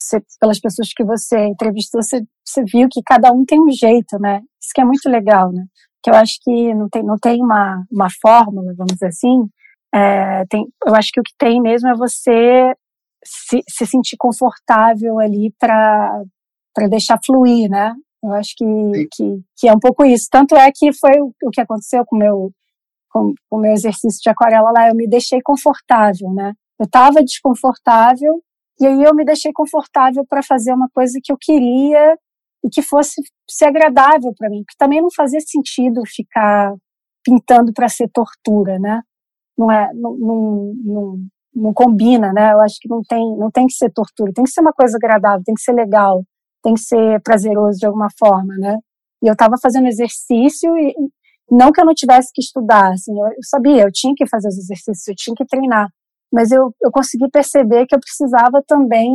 [SPEAKER 2] você, pelas pessoas que você entrevistou, você, você viu que cada um tem um jeito, né? Isso que é muito legal, né? que eu acho que não tem, não tem uma, uma fórmula, vamos dizer assim. É, tem, eu acho que o que tem mesmo é você se, se sentir confortável ali para deixar fluir, né? Eu acho que, que, que, é um pouco isso. Tanto é que foi o, o que aconteceu com meu, com, com o meu exercício de aquarela lá, eu me deixei confortável, né? Eu estava desconfortável e aí eu me deixei confortável para fazer uma coisa que eu queria e que fosse ser agradável para mim, porque também não fazia sentido ficar pintando para ser tortura, né? Não é, não, não, não, não, combina, né? Eu acho que não tem, não tem que ser tortura, tem que ser uma coisa agradável, tem que ser legal, tem que ser prazeroso de alguma forma, né? E eu estava fazendo exercício e não que eu não tivesse que estudar, assim, eu, eu sabia, eu tinha que fazer os exercícios, eu tinha que treinar, mas eu, eu consegui perceber que eu precisava também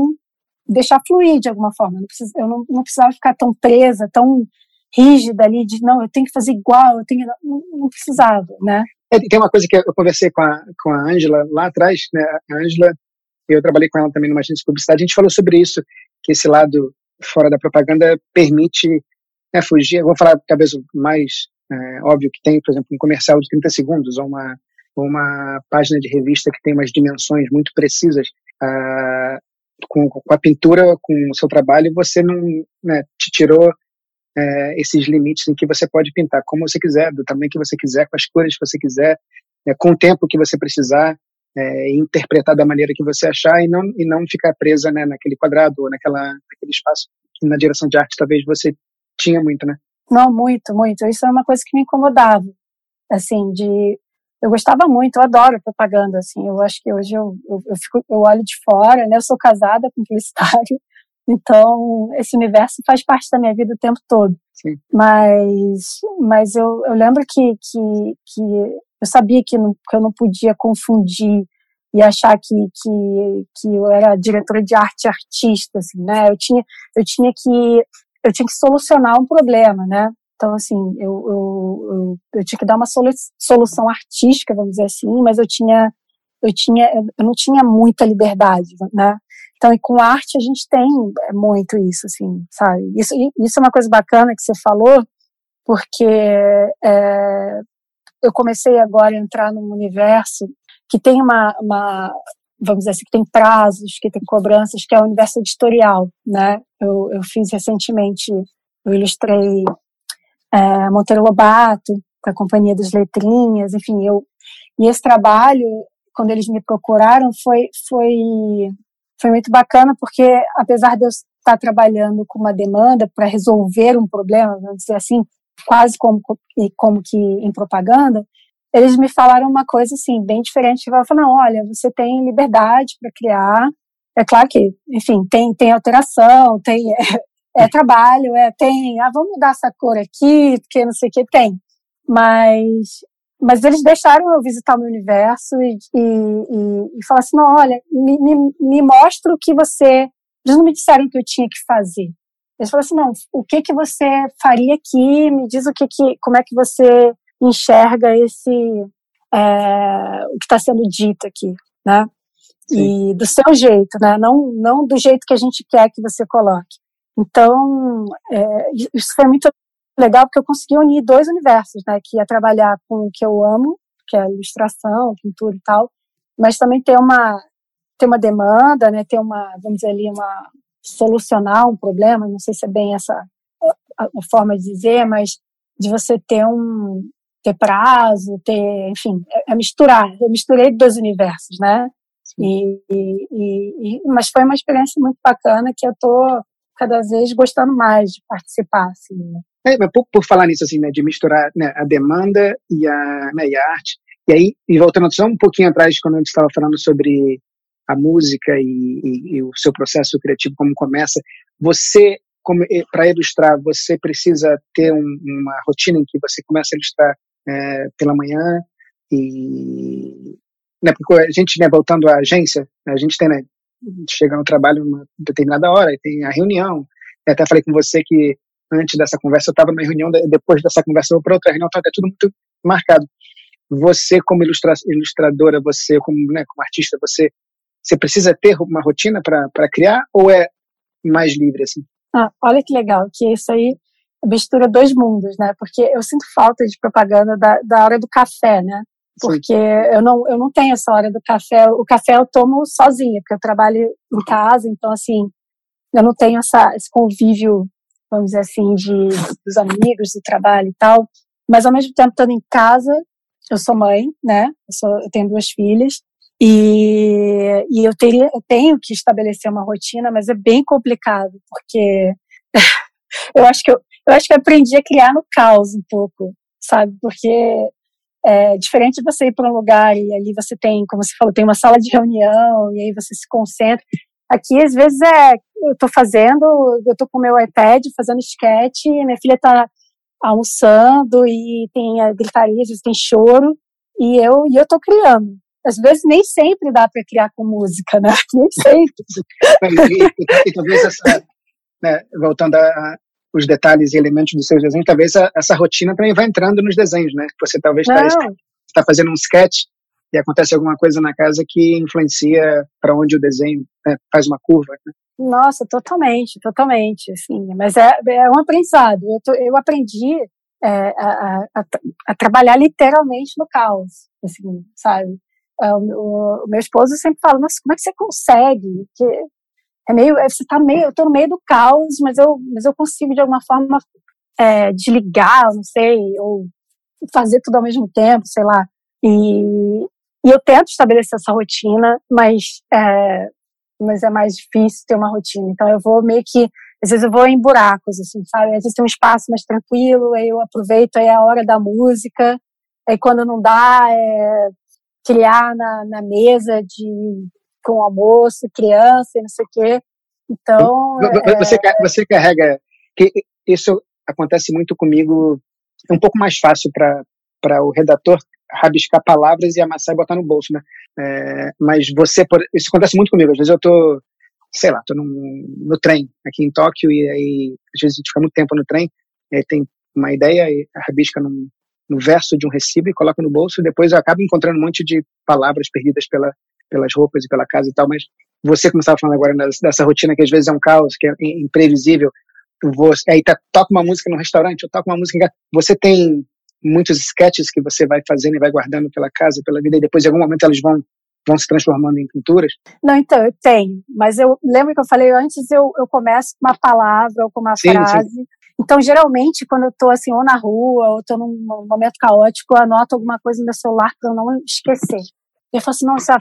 [SPEAKER 2] deixar fluir de alguma forma. Não precisa, eu não, não precisava ficar tão presa, tão rígida ali de não, eu tenho que fazer igual, eu tenho não, não precisava, né?
[SPEAKER 1] É, tem uma coisa que eu conversei com a com a Ângela lá atrás, né? A Ângela, eu trabalhei com ela também numa agência de publicidade, a gente falou sobre isso, que esse lado fora da propaganda permite né, fugir. Vou falar talvez o mais é, óbvio que tem, por exemplo, um comercial de 30 segundos ou uma uma página de revista que tem umas dimensões muito precisas. Uh, com, com a pintura, com o seu trabalho, você não né, te tirou é, esses limites em que você pode pintar como você quiser, do tamanho que você quiser, com as cores que você quiser, é, com o tempo que você precisar, é, interpretar da maneira que você achar e não, e não ficar presa né, naquele quadrado ou naquela, naquele espaço que na direção de arte talvez você tinha muito, né?
[SPEAKER 2] Não, muito, muito. Isso é uma coisa que me incomodava, assim, de eu gostava muito, eu adoro propaganda, assim, eu acho que hoje eu, eu, eu, fico, eu olho de fora, né, eu sou casada com publicitário, então esse universo faz parte da minha vida o tempo todo.
[SPEAKER 1] Sim.
[SPEAKER 2] Mas, mas eu, eu lembro que, que, que eu sabia que, não, que eu não podia confundir e achar que, que, que eu era diretora de arte artista, assim, né, eu tinha, eu tinha que, eu tinha que solucionar um problema, né, então, assim, eu, eu, eu, eu tinha que dar uma solução artística, vamos dizer assim, mas eu tinha, eu tinha, eu não tinha muita liberdade, né? Então, e com arte a gente tem muito isso, assim, sabe? Isso, isso é uma coisa bacana que você falou, porque é, eu comecei agora a entrar num universo que tem uma, uma, vamos dizer assim, que tem prazos, que tem cobranças, que é o universo editorial, né? Eu, eu fiz recentemente, eu ilustrei é, Monteiro Lobato, com a Companhia das Letrinhas, enfim, eu e esse trabalho, quando eles me procuraram, foi foi foi muito bacana porque apesar de eu estar trabalhando com uma demanda para resolver um problema, vamos dizer assim, quase como como que em propaganda, eles me falaram uma coisa assim bem diferente. Eles falaram, olha, você tem liberdade para criar. É claro que, enfim, tem tem alteração, tem é trabalho, é tem, ah, vamos mudar essa cor aqui, porque não sei o que tem. Mas, mas eles deixaram eu visitar o meu universo e, e, e, e falar assim, não, olha, me, me, me mostra o que você, eles não me disseram o que eu tinha que fazer. Eles falaram assim, não, o que que você faria aqui, me diz o que que, como é que você enxerga esse, é, o que está sendo dito aqui, né? Sim. E do seu jeito, né? Não, não do jeito que a gente quer que você coloque. Então, é, isso foi muito legal porque eu consegui unir dois universos, né? Que é trabalhar com o que eu amo, que é a ilustração, pintura e tal, mas também ter uma ter uma demanda, né? Ter uma, vamos dizer ali, uma solucionar um problema. Não sei se é bem essa a, a forma de dizer, mas de você ter um ter prazo, ter, enfim, é, é misturar. Eu misturei dois universos, né? E, e, e, mas foi uma experiência muito bacana que eu tô cada vez gostando mais de participar, assim?
[SPEAKER 1] É, por, por, falar nisso, assim, né, de misturar né, a demanda e a, né, e a arte, e aí, e voltando só um pouquinho atrás, quando a gente estava falando sobre a música e, e, e, o seu processo criativo, como começa, você, para ilustrar, você precisa ter um, uma rotina em que você começa a ilustrar é, pela manhã e né, porque a gente, né, voltando à agência, a gente tem né, chega no trabalho uma determinada hora e tem a reunião. Eu até falei com você que antes dessa conversa eu estava numa reunião, depois dessa conversa eu vou para outra reunião, então é tudo muito marcado. Você como ilustra, ilustradora, você como, né, como artista, você você precisa ter uma rotina para criar ou é mais livre assim?
[SPEAKER 2] Ah, olha que legal, que isso aí mistura dois mundos, né? Porque eu sinto falta de propaganda da, da hora do café, né? porque eu não, eu não tenho essa hora do café. O café eu tomo sozinha, porque eu trabalho em casa, então, assim, eu não tenho essa, esse convívio, vamos dizer assim, de, dos amigos, do trabalho e tal. Mas, ao mesmo tempo, estando em casa, eu sou mãe, né? Eu, sou, eu tenho duas filhas. E, e eu, teria, eu tenho que estabelecer uma rotina, mas é bem complicado, porque eu acho que eu, eu acho que eu aprendi a criar no caos um pouco, sabe? Porque é diferente de você ir para um lugar e ali você tem, como você falou, tem uma sala de reunião e aí você se concentra. Aqui, às vezes, é, eu estou fazendo, eu estou com o meu iPad fazendo sketch, minha filha está almoçando e tem a gritaria, às vezes tem choro, e eu e eu criando. Às vezes nem sempre dá para criar com música, né? Nem sempre.
[SPEAKER 1] e, e, talvez essa, né, voltando a, os detalhes e elementos dos seus desenhos, talvez a, essa rotina também vai entrando nos desenhos, né? Você talvez está tá fazendo um sketch e acontece alguma coisa na casa que influencia para onde o desenho né, faz uma curva. Né?
[SPEAKER 2] Nossa, totalmente, totalmente, assim. Mas é, é um aprendizado. Eu, tô, eu aprendi é, a, a, a, trabalhar literalmente no caos, assim, sabe? É, o, meu esposo sempre fala, nossa, como é que você consegue? Que é meio, é, você tá meio, eu tô no meio do caos, mas eu, mas eu consigo de alguma forma é, desligar, não sei, ou fazer tudo ao mesmo tempo, sei lá. E, e eu tento estabelecer essa rotina, mas é, mas é mais difícil ter uma rotina. Então eu vou meio que, às vezes eu vou em buracos, assim, sabe? Às vezes tem um espaço mais tranquilo, aí eu aproveito, aí é a hora da música, Aí quando não dá, é criar na, na mesa de com almoço, criança e não sei o quê. Então.
[SPEAKER 1] Você, é... você carrega. Que isso acontece muito comigo. É um pouco mais fácil para o redator rabiscar palavras e amassar e botar no bolso, né? É, mas você, isso acontece muito comigo. Às vezes eu tô, sei lá, tô num, no trem aqui em Tóquio e aí às vezes a gente fica muito tempo no trem, e tem uma ideia e rabisca num, no verso de um recibo e coloca no bolso e depois eu acabo encontrando um monte de palavras perdidas pela, pelas roupas e pela casa e tal, mas você, como estava falando agora, dessa rotina que às vezes é um caos, que é imprevisível, você, aí tá, toca uma música no restaurante, ou toca uma música em Você tem muitos sketches que você vai fazendo e vai guardando pela casa, pela vida, e depois em algum momento elas vão vão se transformando em pinturas?
[SPEAKER 2] Não, então, eu tenho. Mas eu lembro que eu falei antes, eu, eu começo com uma palavra ou com uma sim, frase. Sim. Então, geralmente, quando eu estou assim, ou na rua, ou estou num momento caótico, eu anoto alguma coisa no meu celular para eu não esquecer. Eu falo assim, nossa,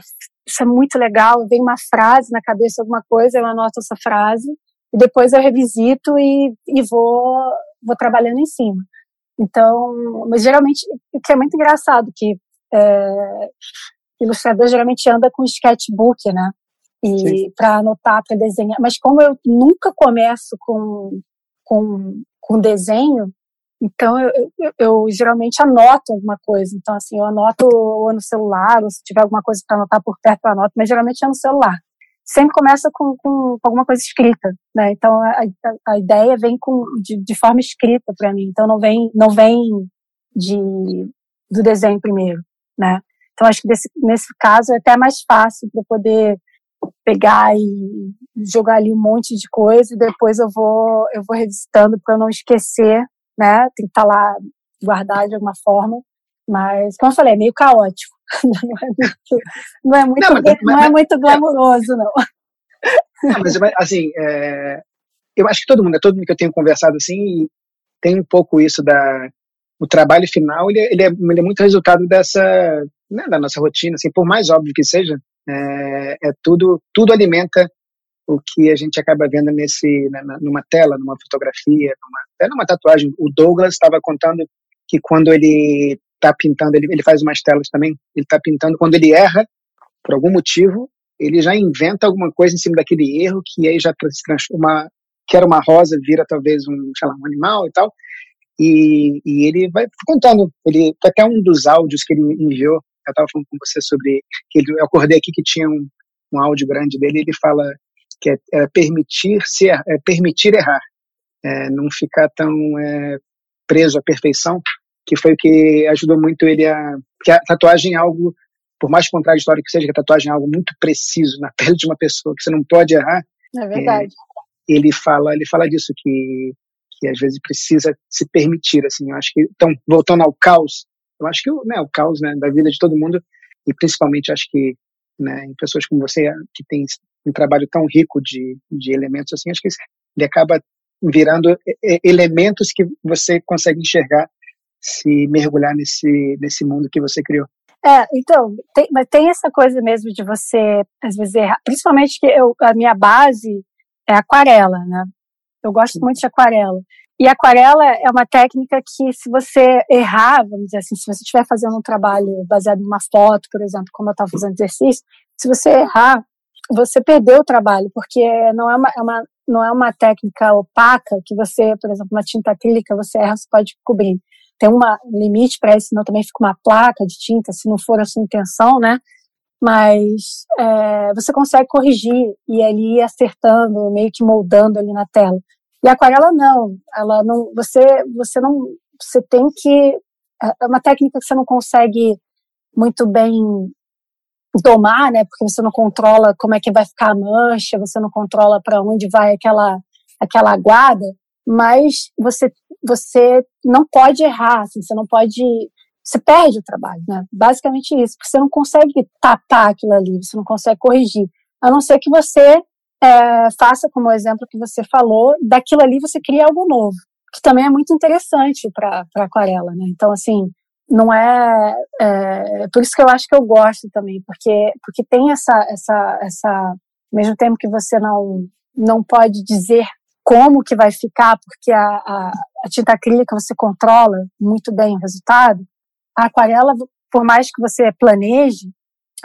[SPEAKER 2] isso é muito legal, vem uma frase na cabeça, alguma coisa, eu anoto essa frase, e depois eu revisito e, e vou, vou trabalhando em cima. Então, mas geralmente, o que é muito engraçado, que é, ilustrador geralmente anda com sketchbook, né? E para anotar, para desenhar. Mas como eu nunca começo com, com, com desenho, então eu, eu, eu, geralmente anoto alguma coisa. Então, assim, eu anoto ou no celular, ou se tiver alguma coisa para anotar por perto, eu anoto, mas geralmente é no celular. Sempre começa com, com, alguma coisa escrita, né? Então a, a, a ideia vem com, de, de forma escrita para mim. Então não vem, não vem de, do desenho primeiro, né? Então acho que desse, nesse caso é até mais fácil para poder pegar e jogar ali um monte de coisa e depois eu vou eu vou revisitando para não esquecer né? Tem que estar tá lá guardado de alguma forma. Mas, como eu falei, é meio caótico. Não é muito, não é muito, não, mas, não é muito glamouroso, não.
[SPEAKER 1] não mas, assim, é, eu acho que todo mundo, é todo mundo que eu tenho conversado assim, tem um pouco isso da o trabalho final, ele, é, ele, é, ele é muito resultado dessa, né, da nossa rotina, assim, por mais óbvio que seja, é, é tudo, tudo alimenta o que a gente acaba vendo nesse numa tela, numa fotografia, numa, até numa tatuagem. O Douglas estava contando que quando ele está pintando, ele, ele faz umas telas também, ele está pintando, quando ele erra, por algum motivo, ele já inventa alguma coisa em cima daquele erro que aí já se transforma, que era uma rosa, vira talvez um, sei lá, um animal e tal. E, e ele vai contando, ele até um dos áudios que ele enviou, eu estava falando com você sobre, que ele, eu acordei aqui que tinha um, um áudio grande dele, ele fala que é, é permitir ser, é permitir errar, é, não ficar tão é, preso à perfeição, que foi o que ajudou muito ele a que a tatuagem é algo, por mais contraditório que seja, que a tatuagem é algo muito preciso na pele de uma pessoa que você não pode errar.
[SPEAKER 2] É verdade.
[SPEAKER 1] É, ele fala, ele fala disso que que às vezes precisa se permitir, assim. Eu acho que então voltando ao caos, eu acho que né, o caos né, da vida de todo mundo e principalmente acho que né, em pessoas como você que tem um trabalho tão rico de, de elementos assim, acho que ele acaba virando elementos que você consegue enxergar se mergulhar nesse, nesse mundo que você criou.
[SPEAKER 2] É, então, tem, mas tem essa coisa mesmo de você, às vezes, errar. Principalmente que eu, a minha base é aquarela, né? Eu gosto muito de aquarela. E aquarela é uma técnica que, se você errar, vamos dizer assim, se você estiver fazendo um trabalho baseado em uma foto, por exemplo, como eu estava fazendo exercício, se você errar, você perdeu o trabalho, porque não é uma, é uma, não é uma técnica opaca que você, por exemplo, uma tinta acrílica, você erra, você pode cobrir. Tem um limite para isso, senão também fica uma placa de tinta, se não for a sua intenção, né? Mas é, você consegue corrigir e ali acertando, meio que moldando ali na tela. E aquarela não, ela não, você, você não, você tem que, é, é uma técnica que você não consegue muito bem domar, né? Porque você não controla como é que vai ficar a mancha, você não controla para onde vai aquela aquela aguada, mas você você não pode errar, assim, você não pode você perde o trabalho, né? Basicamente isso, porque você não consegue tapar aquilo ali, você não consegue corrigir, a não ser que você é, faça como o exemplo que você falou, daquilo ali você cria algo novo, que também é muito interessante para aquarela, né? Então assim, não é, é, por isso que eu acho que eu gosto também porque porque tem essa essa essa mesmo tempo que você não não pode dizer como que vai ficar porque a, a, a tinta acrílica você controla muito bem o resultado a aquarela, por mais que você planeje,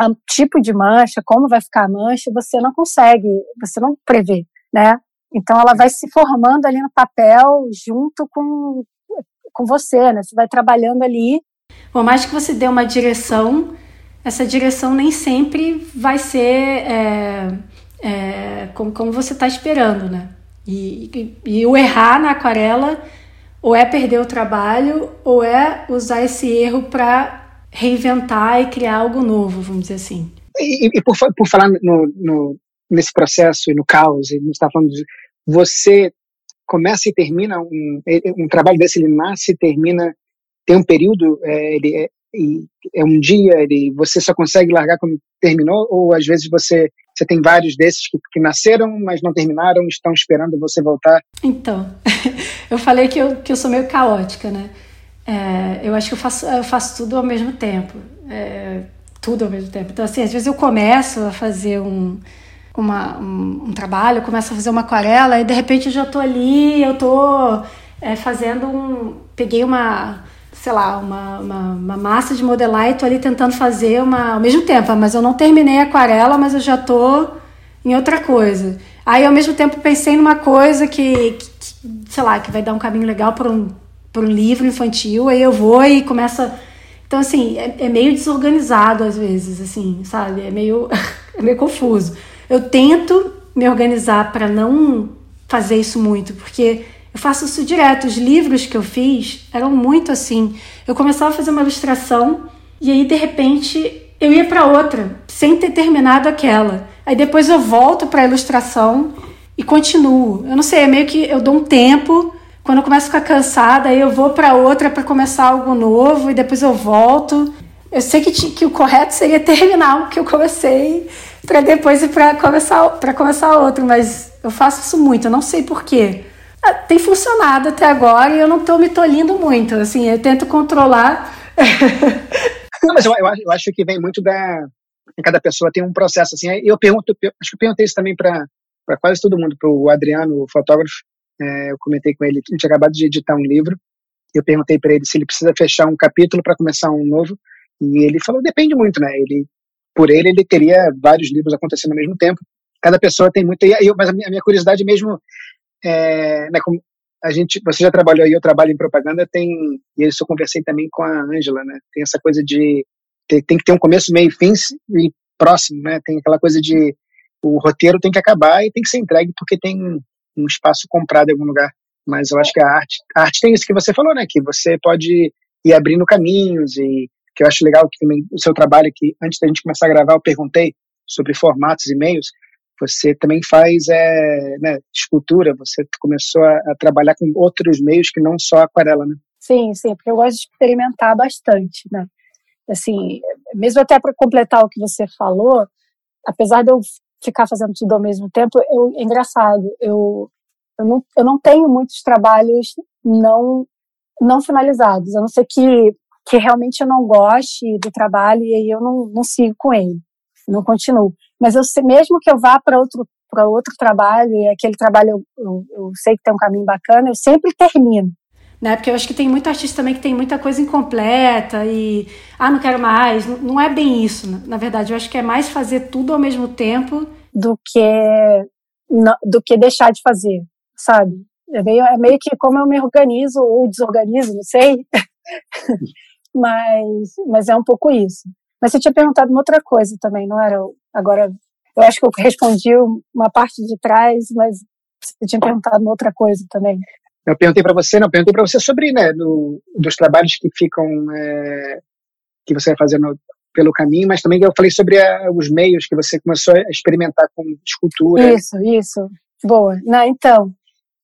[SPEAKER 2] o tipo de mancha, como vai ficar a mancha, você não consegue, você não prevê, né? Então ela vai se formando ali no papel junto com, com você, né? Você vai trabalhando ali.
[SPEAKER 3] Por mais que você dê uma direção, essa direção nem sempre vai ser é, é, como, como você está esperando, né? E, e, e o errar na aquarela ou é perder o trabalho ou é usar esse erro para reinventar e criar algo novo, vamos dizer assim.
[SPEAKER 1] E, e por, por falar no, no, nesse processo e no caos, e está falando de, você começa e termina um, um trabalho desse, ele nasce e termina, tem um período, é, ele é, é um dia, ele, você só consegue largar quando terminou, ou às vezes você você tem vários desses que, que nasceram, mas não terminaram, estão esperando você voltar?
[SPEAKER 3] Então, eu falei que eu, que eu sou meio caótica, né? É, eu acho que eu faço, eu faço tudo ao mesmo tempo. É, tudo ao mesmo tempo. Então, assim, às vezes eu começo a fazer um, uma, um, um, trabalho, eu começo a fazer uma aquarela e de repente eu já tô ali, eu tô é, fazendo um. Peguei uma, sei lá, uma, uma, uma, massa de modelar e tô ali tentando fazer uma ao mesmo tempo, mas eu não terminei a aquarela, mas eu já tô em outra coisa. Aí ao mesmo tempo pensei numa coisa que, que sei lá, que vai dar um caminho legal para um, um livro infantil, aí eu vou e começa. Então, assim, é, é meio desorganizado às vezes, assim, sabe? É meio, é meio confuso. Eu tento me organizar para não fazer isso muito, porque eu faço isso direto. Os livros que eu fiz eram muito assim. Eu começava a fazer uma ilustração e aí de repente eu ia para outra, sem ter terminado aquela. Aí depois eu volto para a ilustração e continuo. Eu não sei, é meio que eu dou um tempo. Quando eu começo a ficar cansada, aí eu vou para outra para começar algo novo e depois eu volto. Eu sei que, que o correto seria terminar o que eu comecei para depois ir para começar para começar outro, mas eu faço isso muito, eu não sei porquê. Ah, tem funcionado até agora e eu não estou me tolindo muito, assim, eu tento controlar.
[SPEAKER 1] não, mas eu, eu, acho, que vem muito da cada pessoa tem um processo assim. Eu pergunto, eu, acho que eu perguntei isso também para quase todo mundo, para o Adriano, o fotógrafo. É, eu comentei com ele que gente tinha acabado de editar um livro. Eu perguntei para ele se ele precisa fechar um capítulo para começar um novo. E ele falou, depende muito, né? Ele, por ele, ele teria vários livros acontecendo ao mesmo tempo. Cada pessoa tem muito. E eu, mas a minha, a minha curiosidade mesmo é, né, como a gente, você já trabalhou aí, eu trabalho em propaganda, tem, e isso eu conversei também com a Ângela, né? Tem essa coisa de tem, tem que ter um começo, meio e fim e próximo, né? Tem aquela coisa de o roteiro tem que acabar e tem que ser entregue porque tem um espaço comprado em algum lugar. Mas eu acho que a arte, a arte tem isso que você falou, né? Que você pode ir abrindo caminhos e que eu acho legal que também o seu trabalho que antes da gente começar a gravar eu perguntei sobre formatos e meios você também faz é, né, escultura você começou a, a, trabalhar com outros meios que não só aquarela né
[SPEAKER 2] sim sim porque eu gosto de experimentar bastante né assim mesmo até para completar o que você falou apesar de eu ficar fazendo tudo ao mesmo tempo eu, é engraçado eu eu não, eu não tenho muitos trabalhos não não finalizados a não ser que que realmente eu não goste do trabalho e aí eu não, não sigo com ele, não continuo. Mas eu mesmo que eu vá para outro para outro trabalho e aquele trabalho eu, eu, eu, sei que tem um caminho bacana, eu sempre termino.
[SPEAKER 3] Né? Porque eu acho que tem muito artista também que tem muita coisa incompleta e ah, não quero mais. Não é bem isso, né? na verdade. Eu acho que é mais fazer tudo ao mesmo tempo
[SPEAKER 2] do que do que deixar de fazer, sabe? É meio, é meio que como eu me organizo ou desorganizo, não sei. mas, mas é um pouco isso. Mas você tinha perguntado uma outra coisa também, não era? Agora, eu acho que eu respondi uma parte de trás, mas você tinha perguntado uma outra coisa também.
[SPEAKER 1] Eu perguntei para você, não, perguntei para você sobre, né, do, dos trabalhos que ficam, é, que você vai fazendo pelo caminho, mas também eu falei sobre a, os meios que você começou a experimentar com escultura.
[SPEAKER 2] Isso, isso. Boa. Então,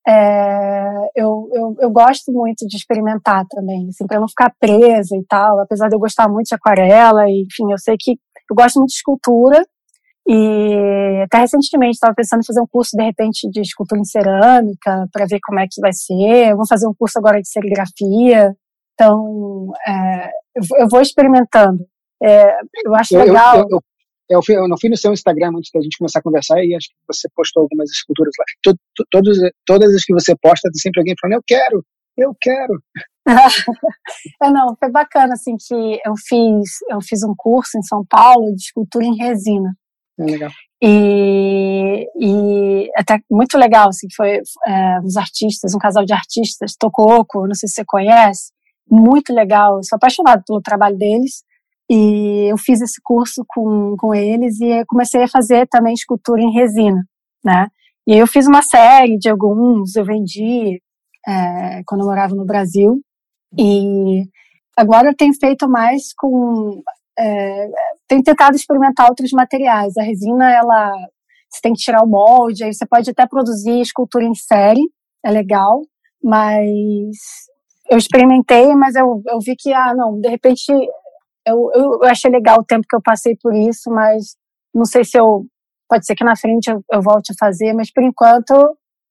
[SPEAKER 2] é, eu, eu, eu, gosto muito de experimentar também, assim, para não ficar presa e tal, apesar de eu gostar muito de aquarela, e, enfim, eu sei que eu gosto muito de escultura, e até recentemente estava pensando em fazer um curso, de repente, de escultura em cerâmica, para ver como é que vai ser. Eu vou fazer um curso agora de serigrafia. Então, é, eu, vou experimentando. É, eu acho eu, legal.
[SPEAKER 1] Eu, eu, fui, eu não fui no seu Instagram antes da gente começar a conversar e acho que você postou algumas esculturas lá. Todas, todas as que você posta, tem sempre alguém falando, eu quero, eu quero.
[SPEAKER 2] é, não, foi bacana, assim, que eu fiz, eu fiz um curso em São Paulo de escultura em resina.
[SPEAKER 1] É.
[SPEAKER 2] E, e até muito legal, assim, foi é, artistas, um casal de artistas, Tococo, não sei se você conhece, muito legal, sou apaixonada pelo trabalho deles, e eu fiz esse curso com, com eles e comecei a fazer também escultura em resina, né? E eu fiz uma série de alguns, eu vendi é, quando eu morava no Brasil, e agora eu tenho feito mais com. É, tenho tentado experimentar outros materiais. A resina, ela. Você tem que tirar o molde, aí você pode até produzir escultura em série, é legal, mas eu experimentei, mas eu, eu vi que, ah, não, de repente eu, eu, achei legal o tempo que eu passei por isso, mas não sei se eu. Pode ser que na frente eu, eu volte a fazer, mas por enquanto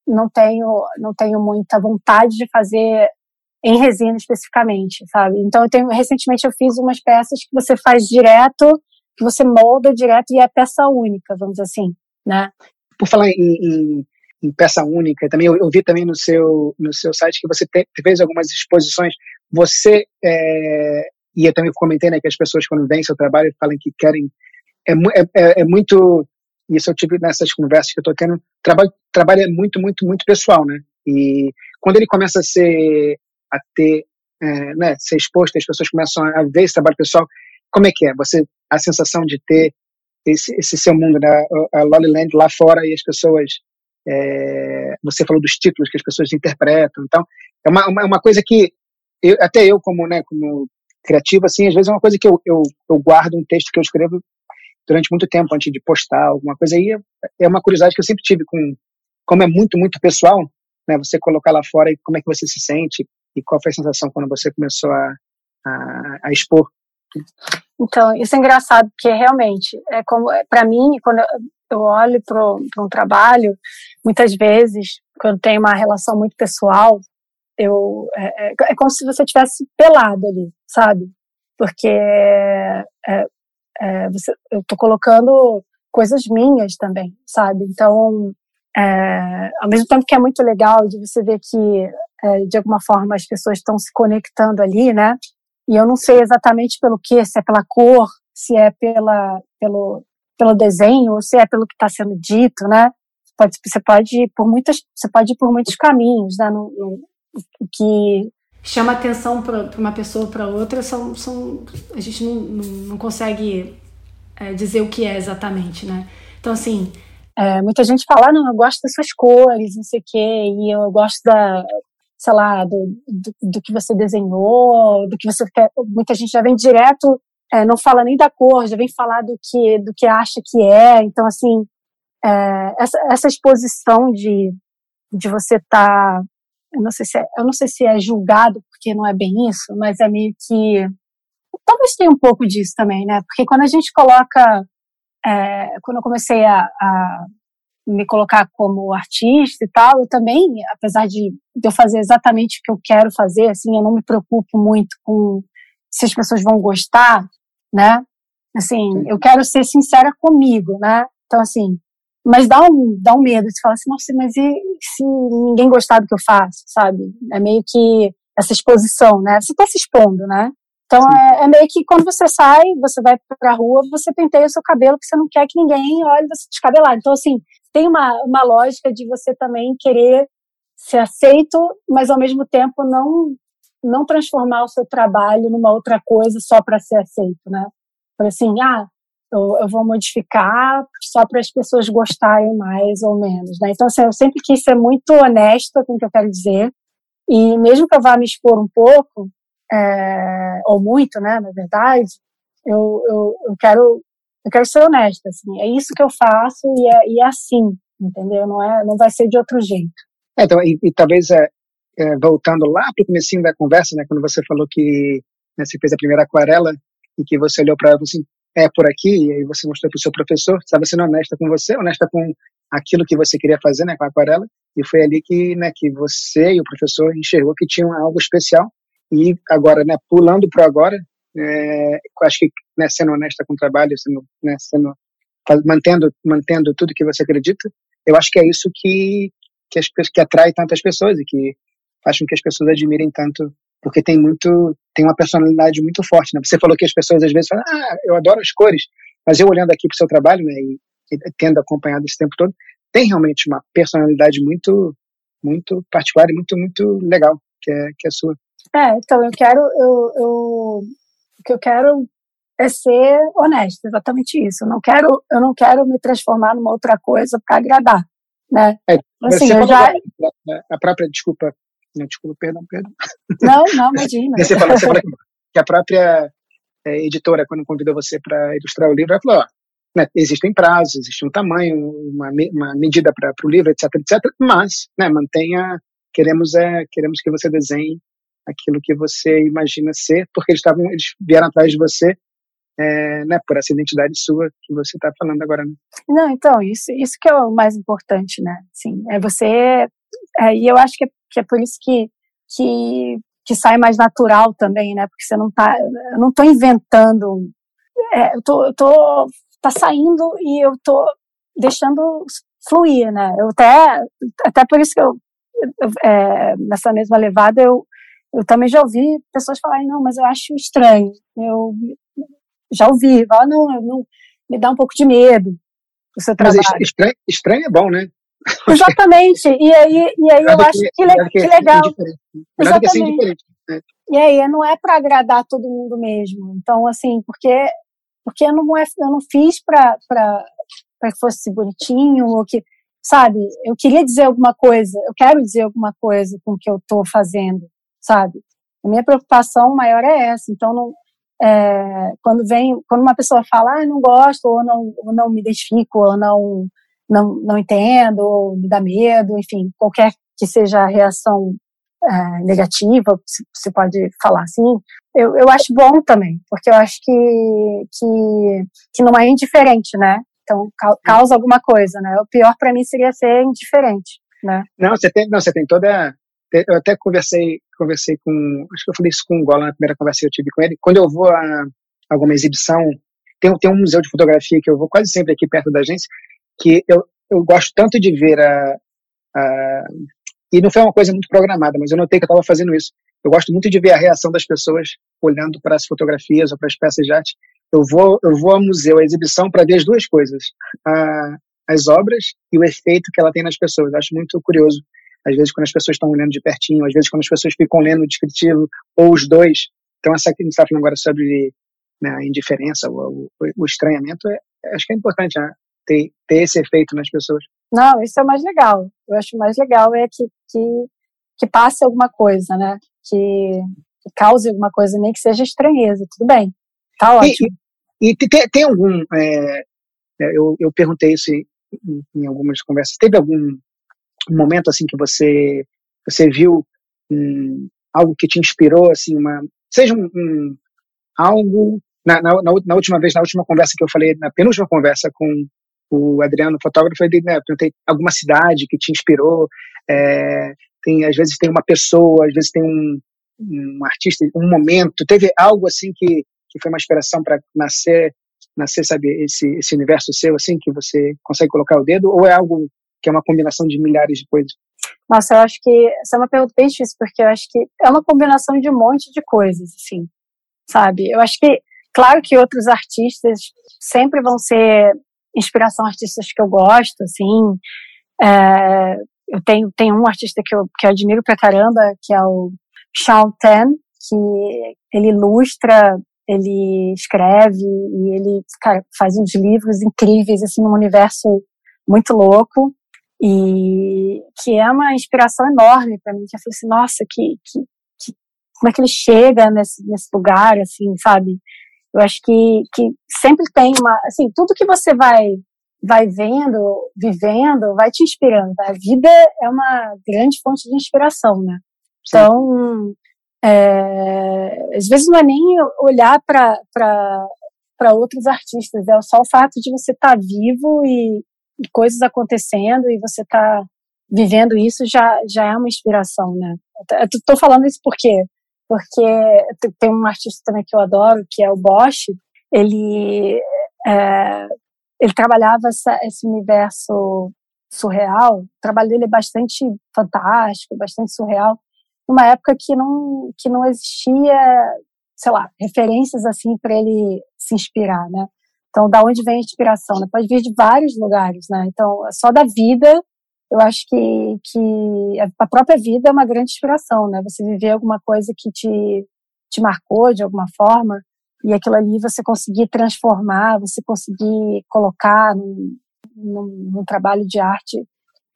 [SPEAKER 2] não tenho, não tenho muita vontade de fazer em resina especificamente, sabe? Então eu tenho recentemente eu fiz umas peças que você faz direto, que você molda direto e é peça única, vamos dizer assim, né?
[SPEAKER 1] Por falar em, em, em peça única, também eu, eu, vi também no seu no seu site que você te, fez algumas exposições. Você é, e eu também comentei né, que as pessoas quando vêm seu trabalho falam que querem é, é, é, é muito isso eu tive nessas conversas que eu tô tendo trabalho trabalho é muito muito muito pessoal né e quando ele começa a ser a ter, é, né, ser exposto, as pessoas começam a ver esse trabalho pessoal. Como é que é? Você, a sensação de ter esse, esse seu mundo, né, a Lollyland lá fora e as pessoas, é, você falou dos títulos que as pessoas interpretam, então, é uma, uma, uma coisa que eu, até eu como, né, como criativo, assim, às vezes é uma coisa que eu, eu, eu guardo um texto que eu escrevo durante muito tempo antes de postar alguma coisa aí é, uma curiosidade que eu sempre tive com como é muito muito pessoal né você colocar lá fora e como é que você se sente e qual foi a sensação quando você começou a, a, a expor?
[SPEAKER 2] Então, isso é engraçado, porque realmente, é como é, para mim, quando eu olho para um trabalho, muitas vezes, quando tem uma relação muito pessoal, eu é, é, é como se você tivesse pelado ali, sabe? Porque é, é você, eu estou colocando coisas minhas também, sabe? Então, é, ao mesmo tempo que é muito legal de você ver que é, de alguma forma as pessoas estão se conectando ali, né? E eu não sei exatamente pelo que, se é pela cor, se é pela, pelo, pelo desenho, ou se é pelo que está sendo dito, né? Pode, você pode ir por muitas, você pode por muitos caminhos, né? No, no, que
[SPEAKER 3] chama atenção para uma pessoa ou para outra são, são a gente não, não, não consegue é, dizer o que é exatamente, né? Então assim
[SPEAKER 2] é, muita gente fala, ah, não, eu gosto dessas cores, não sei o quê, e eu gosto da, sei lá, do, do, do, que você desenhou, do que você quer. Muita gente já vem direto, é, não fala nem da cor, já vem falar do que, do que acha que é. Então, assim, é, essa, essa exposição de, de você estar. Tá, eu, não sei se é, eu não sei se é julgado, porque não é bem isso, mas é meio que. Talvez tenha um pouco disso também, né? Porque quando a gente coloca é, quando eu comecei a, a, me colocar como artista e tal, eu também, apesar de eu fazer exatamente o que eu quero fazer, assim, eu não me preocupo muito com se as pessoas vão gostar, né? Assim, eu quero ser sincera comigo, né? Então, assim, mas dá um, dá um medo, você fala assim, nossa, mas e se ninguém gostar do que eu faço, sabe? É meio que essa exposição, né? Você está se expondo, né? Então é, é, meio que quando você sai, você vai pra rua, você penteia o seu cabelo, porque você não quer que ninguém olhe você descabelado. Então, assim, tem uma, uma lógica de você também querer ser aceito, mas ao mesmo tempo não não transformar o seu trabalho numa outra coisa só para ser aceito, né? Por assim, ah, eu, eu vou modificar só para as pessoas gostarem mais ou menos, né? Então, assim, eu sempre quis ser muito honesta com o que eu quero dizer, e mesmo que eu vá me expor um pouco, é, ou muito, né, na verdade, eu, eu, eu, quero eu quero ser honesta, assim, é isso que eu faço e é, e é assim, entendeu? Não é, não vai ser de outro jeito.
[SPEAKER 1] É, então, e, e talvez é, é, voltando lá para o comecinho da conversa, né, quando você falou que né, você fez a primeira aquarela e que você olhou para ela assim, é por aqui, e aí você mostrou para o seu professor, estava sendo honesta com você, honesta com aquilo que você queria fazer, né, com a aquarela, e foi ali que, né, que você e o professor enxergou que tinha algo especial e agora, né, pulando para agora, é, acho que né, sendo honesta com o trabalho, sendo, né, sendo mantendo mantendo tudo que você acredita, eu acho que é isso que que, as, que atrai tantas pessoas e que faz com que as pessoas admirem tanto, porque tem muito, tem uma personalidade muito forte, né? Você falou que as pessoas às vezes falam, ah, eu adoro as cores, mas eu olhando aqui para o seu trabalho, né, e, e tendo acompanhado esse tempo todo, tem realmente uma personalidade muito, muito particular e muito, muito legal, que é, que é sua.
[SPEAKER 2] É, então eu quero, eu, eu, o que eu quero é ser honesto, exatamente isso. Eu não quero, eu não quero me transformar numa outra coisa para agradar, né?
[SPEAKER 1] É, assim, eu já a própria desculpa, não, desculpa, perdão, perdão.
[SPEAKER 2] Não, não, imagina.
[SPEAKER 1] você falou, você falou que a própria é, editora, quando convidou você para ilustrar o livro, ela falou, ó, né, existem prazos, existe um tamanho, uma, uma medida para o livro, etc, etc, mas, né, mantenha, queremos é, queremos que você desenhe aquilo que você imagina ser, porque eles estavam, eles vieram atrás de você é, né, por essa identidade sua que você está falando agora. Né?
[SPEAKER 2] Não, então, isso, isso que é o mais importante, né? Sim, é você. É, e eu acho que é, que é por isso que, que, que sai mais natural também, né? Porque você não tá. Eu não estou inventando. É, eu tô, eu tô. Tá saindo e eu tô deixando fluir, né? Eu até. Até por isso que eu. eu é, nessa mesma levada, eu, eu também já ouvi pessoas falarem, não, mas eu acho estranho. Eu já ouvi, fala, não, não, me dá um pouco de medo o seu trabalho.
[SPEAKER 1] Mas estranho, estranho é bom, né?
[SPEAKER 2] Exatamente, e aí, e aí eu acho que, que, que legal.
[SPEAKER 1] Exatamente.
[SPEAKER 2] Né? E aí não é para agradar todo mundo mesmo. Então, assim, porque, porque eu, não é, eu não fiz para que fosse bonitinho, ou que, sabe, eu queria dizer alguma coisa, eu quero dizer alguma coisa com o que eu estou fazendo, sabe? A minha preocupação maior é essa. Então, não, é, quando vem, quando uma pessoa fala, ah, não gosto, ou não, ou não me identifico, ou não, não, não entendo, ou me dá medo, enfim, qualquer que seja a reação é, negativa, se, pode falar assim, eu, eu acho bom também, porque eu acho que, que, que não é indiferente, né? Então, causa alguma coisa, né? O pior para mim seria ser indiferente, né?
[SPEAKER 1] Não, você tem, não, você tem toda eu até conversei, conversei com, acho que eu falei isso com o Gola na primeira conversa que eu tive com ele. Quando eu vou a alguma exibição, tem, tem um museu de fotografia que eu vou quase sempre aqui perto da agência, que eu, eu gosto tanto de ver a, a e não foi uma coisa muito programada, mas eu notei que eu estava fazendo isso. Eu gosto muito de ver a reação das pessoas olhando para as fotografias ou para as peças de arte. Eu vou, eu vou ao museu, à exibição, para ver as duas coisas: a, as obras e o efeito que ela tem nas pessoas. Eu acho muito curioso às vezes quando as pessoas estão olhando de pertinho, às vezes quando as pessoas ficam lendo o descritivo, ou os dois. Então, essa que a gente está falando agora sobre né, a indiferença, o, o, o estranhamento, é, acho que é importante né, ter, ter esse efeito nas pessoas.
[SPEAKER 2] Não, isso é o mais legal. Eu acho mais legal é que, que, que passe alguma coisa, né? Que, que cause alguma coisa, nem que seja estranheza, tudo bem. Tá ótimo.
[SPEAKER 1] E, e, e tem, tem, algum. É, é, eu, eu perguntei isso em, em, algumas conversas. Teve algum um momento assim que você você viu um, algo que te inspirou assim uma seja um, um algo na, na, na, última vez na última conversa que eu falei na penúltima conversa com o Adriano fotógrafo eu né, perguntei alguma cidade que te inspirou é, tem às vezes tem uma pessoa às vezes tem um, um artista um momento teve algo assim que que foi uma inspiração para nascer nascer sabe esse esse universo seu assim que você consegue colocar o dedo ou é algo que é uma combinação de milhares de coisas?
[SPEAKER 2] Nossa, eu acho que essa é uma pergunta bem difícil, porque eu acho que é uma combinação de um monte de coisas, assim, sabe? Eu acho que, claro que outros artistas sempre vão ser inspiração artistas que eu gosto, assim, é, eu tenho, tenho um artista que eu, que eu admiro pra caramba, que é o Sean Tan, que ele ilustra, ele escreve e ele, cara, faz uns livros incríveis, assim, num universo muito louco e que é uma inspiração enorme para mim, que eu falei assim, nossa, que, que, que, como é que ele chega nesse, nesse lugar, assim, sabe? Eu acho que, que sempre tem uma, assim, tudo que você vai vai vendo, vivendo, vai te inspirando. Tá? A vida é uma grande fonte de inspiração, né? Então, é, às vezes não é nem olhar para para outros artistas, é só o fato de você estar tá vivo e, coisas acontecendo e você está vivendo isso já, já é uma inspiração, né? Tô falando isso por quê? Porque tem um artista também que eu adoro, que é o Bosch, ele, é, ele trabalhava essa, esse universo surreal, o trabalho dele é bastante fantástico, bastante surreal, numa época que não, que não existia, sei lá, referências assim para ele se inspirar, né? Então, da onde vem a inspiração? Né? Pode vir de vários lugares, né? Então, só da vida, eu acho que, que a própria vida é uma grande inspiração, né? Você viver alguma coisa que te, te marcou de alguma forma e aquilo ali você conseguir transformar, você conseguir colocar num, num, num trabalho de arte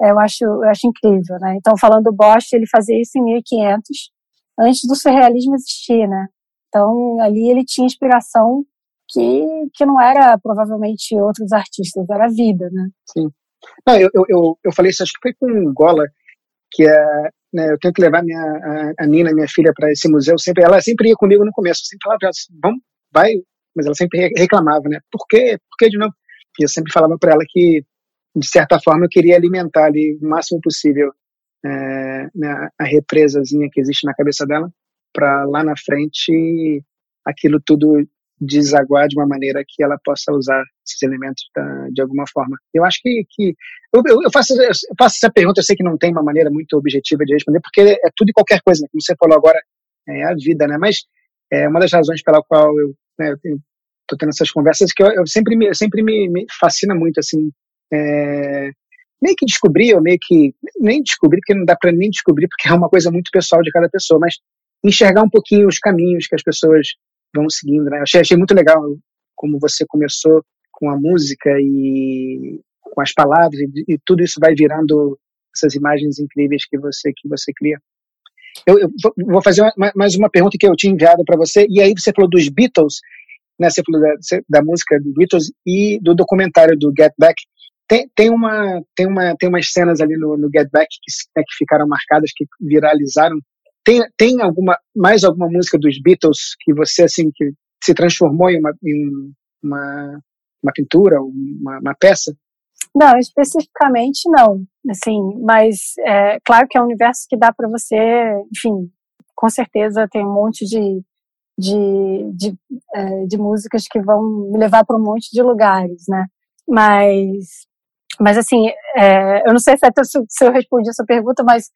[SPEAKER 2] é, eu acho, eu acho incrível, né? Então, falando do Bosch, ele fazia isso em 1500, antes do surrealismo existir, né? Então, ali ele tinha inspiração que, que não era provavelmente outros artistas, era a vida, né?
[SPEAKER 1] Sim. Não, eu, eu, eu falei isso, acho que foi com Gola, que é, né, eu tenho que levar minha, a, a Nina, minha filha, para esse museu. Sempre, ela sempre ia comigo no começo, sempre falava, assim, vamos, vai, mas ela sempre reclamava, né? Por quê? Por quê de novo? E eu sempre falava para ela que de certa forma, eu queria alimentar ali o máximo possível é, né, a represazinha que existe na cabeça dela, para lá na frente aquilo tudo desaguar de uma maneira que ela possa usar esses elementos da, de alguma forma. Eu acho que, que eu, eu, faço, eu, faço, essa pergunta, eu sei que não tem uma maneira muito objetiva de responder, porque é tudo e qualquer coisa, né? como você falou agora, é a vida, né? Mas é uma das razões pela qual eu né, estou tendo essas conversas que eu, eu sempre me sempre me, me fascina muito assim é, meio que descobrir, ou meio que. Nem descobrir, porque não dá para nem descobrir, porque é uma coisa muito pessoal de cada pessoa, mas enxergar um pouquinho os caminhos que as pessoas vão seguindo. Né? Achei, achei muito legal como você começou com a música e com as palavras, e, e tudo isso vai virando essas imagens incríveis que você, que você cria. Eu, eu vou fazer uma, mais uma pergunta que eu tinha enviado para você, e aí você falou dos Beatles, né, você falou da, da música do Beatles e do documentário do Get Back. Tem, tem, uma, tem, uma, tem umas cenas ali no, no Get Back que, né, que ficaram marcadas, que viralizaram. Tem, tem alguma, mais alguma música dos Beatles que você, assim, que se transformou em uma, em uma, uma pintura, uma, uma peça?
[SPEAKER 2] Não, especificamente não, assim, mas é claro que é um universo que dá para você, enfim, com certeza tem um monte de, de, de, é, de músicas que vão me levar para um monte de lugares, né? Mas mas assim, é, eu não sei se, se eu respondi essa pergunta, mas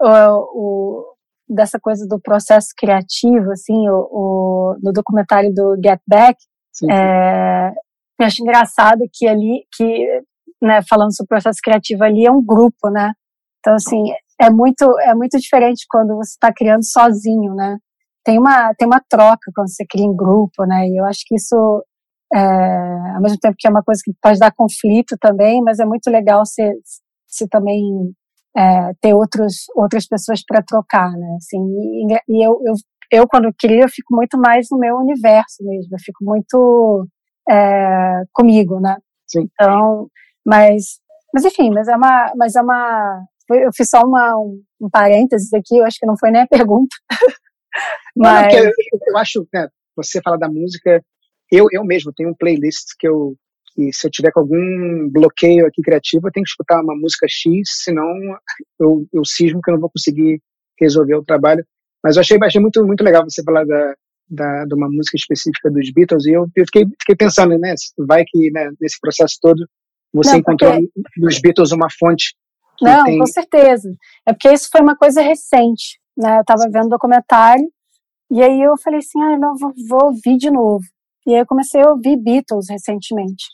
[SPEAKER 2] o, o, dessa coisa do processo criativo, assim, o, o no documentário do Get Back, sim, sim. É, eu acho engraçado que ali, que, né, falando sobre o processo criativo ali, é um grupo, né? Então, assim, é muito, é muito diferente quando você está criando sozinho, né? Tem uma, tem uma troca quando você cria em grupo, né? E eu acho que isso é, ao mesmo tempo que é uma coisa que pode dar conflito também, mas é muito legal se, se também é, ter outros, outras pessoas para trocar, né? Assim, e, e eu, eu, eu, quando crio, eu fico muito mais no meu universo mesmo, eu fico muito é, comigo, né?
[SPEAKER 1] Sim.
[SPEAKER 2] Então, mas, mas enfim, mas é uma, mas é uma, eu fiz só uma, um, um parênteses aqui, eu acho que não foi nem a pergunta.
[SPEAKER 1] mas... Não, eu, eu acho, né, você fala da música, eu, eu mesmo tenho um playlist que eu que se eu tiver com algum bloqueio aqui criativo, eu tenho que escutar uma música X, senão eu, eu cismo que eu não vou conseguir resolver o trabalho. Mas eu achei, achei muito, muito legal você falar da, da, de uma música específica dos Beatles, e eu, eu fiquei, fiquei pensando, né, vai que né, nesse processo todo você não, encontrou porque... nos Beatles uma fonte.
[SPEAKER 2] Não, tem... com certeza. É porque isso foi uma coisa recente, né, eu estava vendo o documentário, e aí eu falei assim, ah, não, vou, vou ouvir de novo. E aí eu comecei a ouvir Beatles recentemente.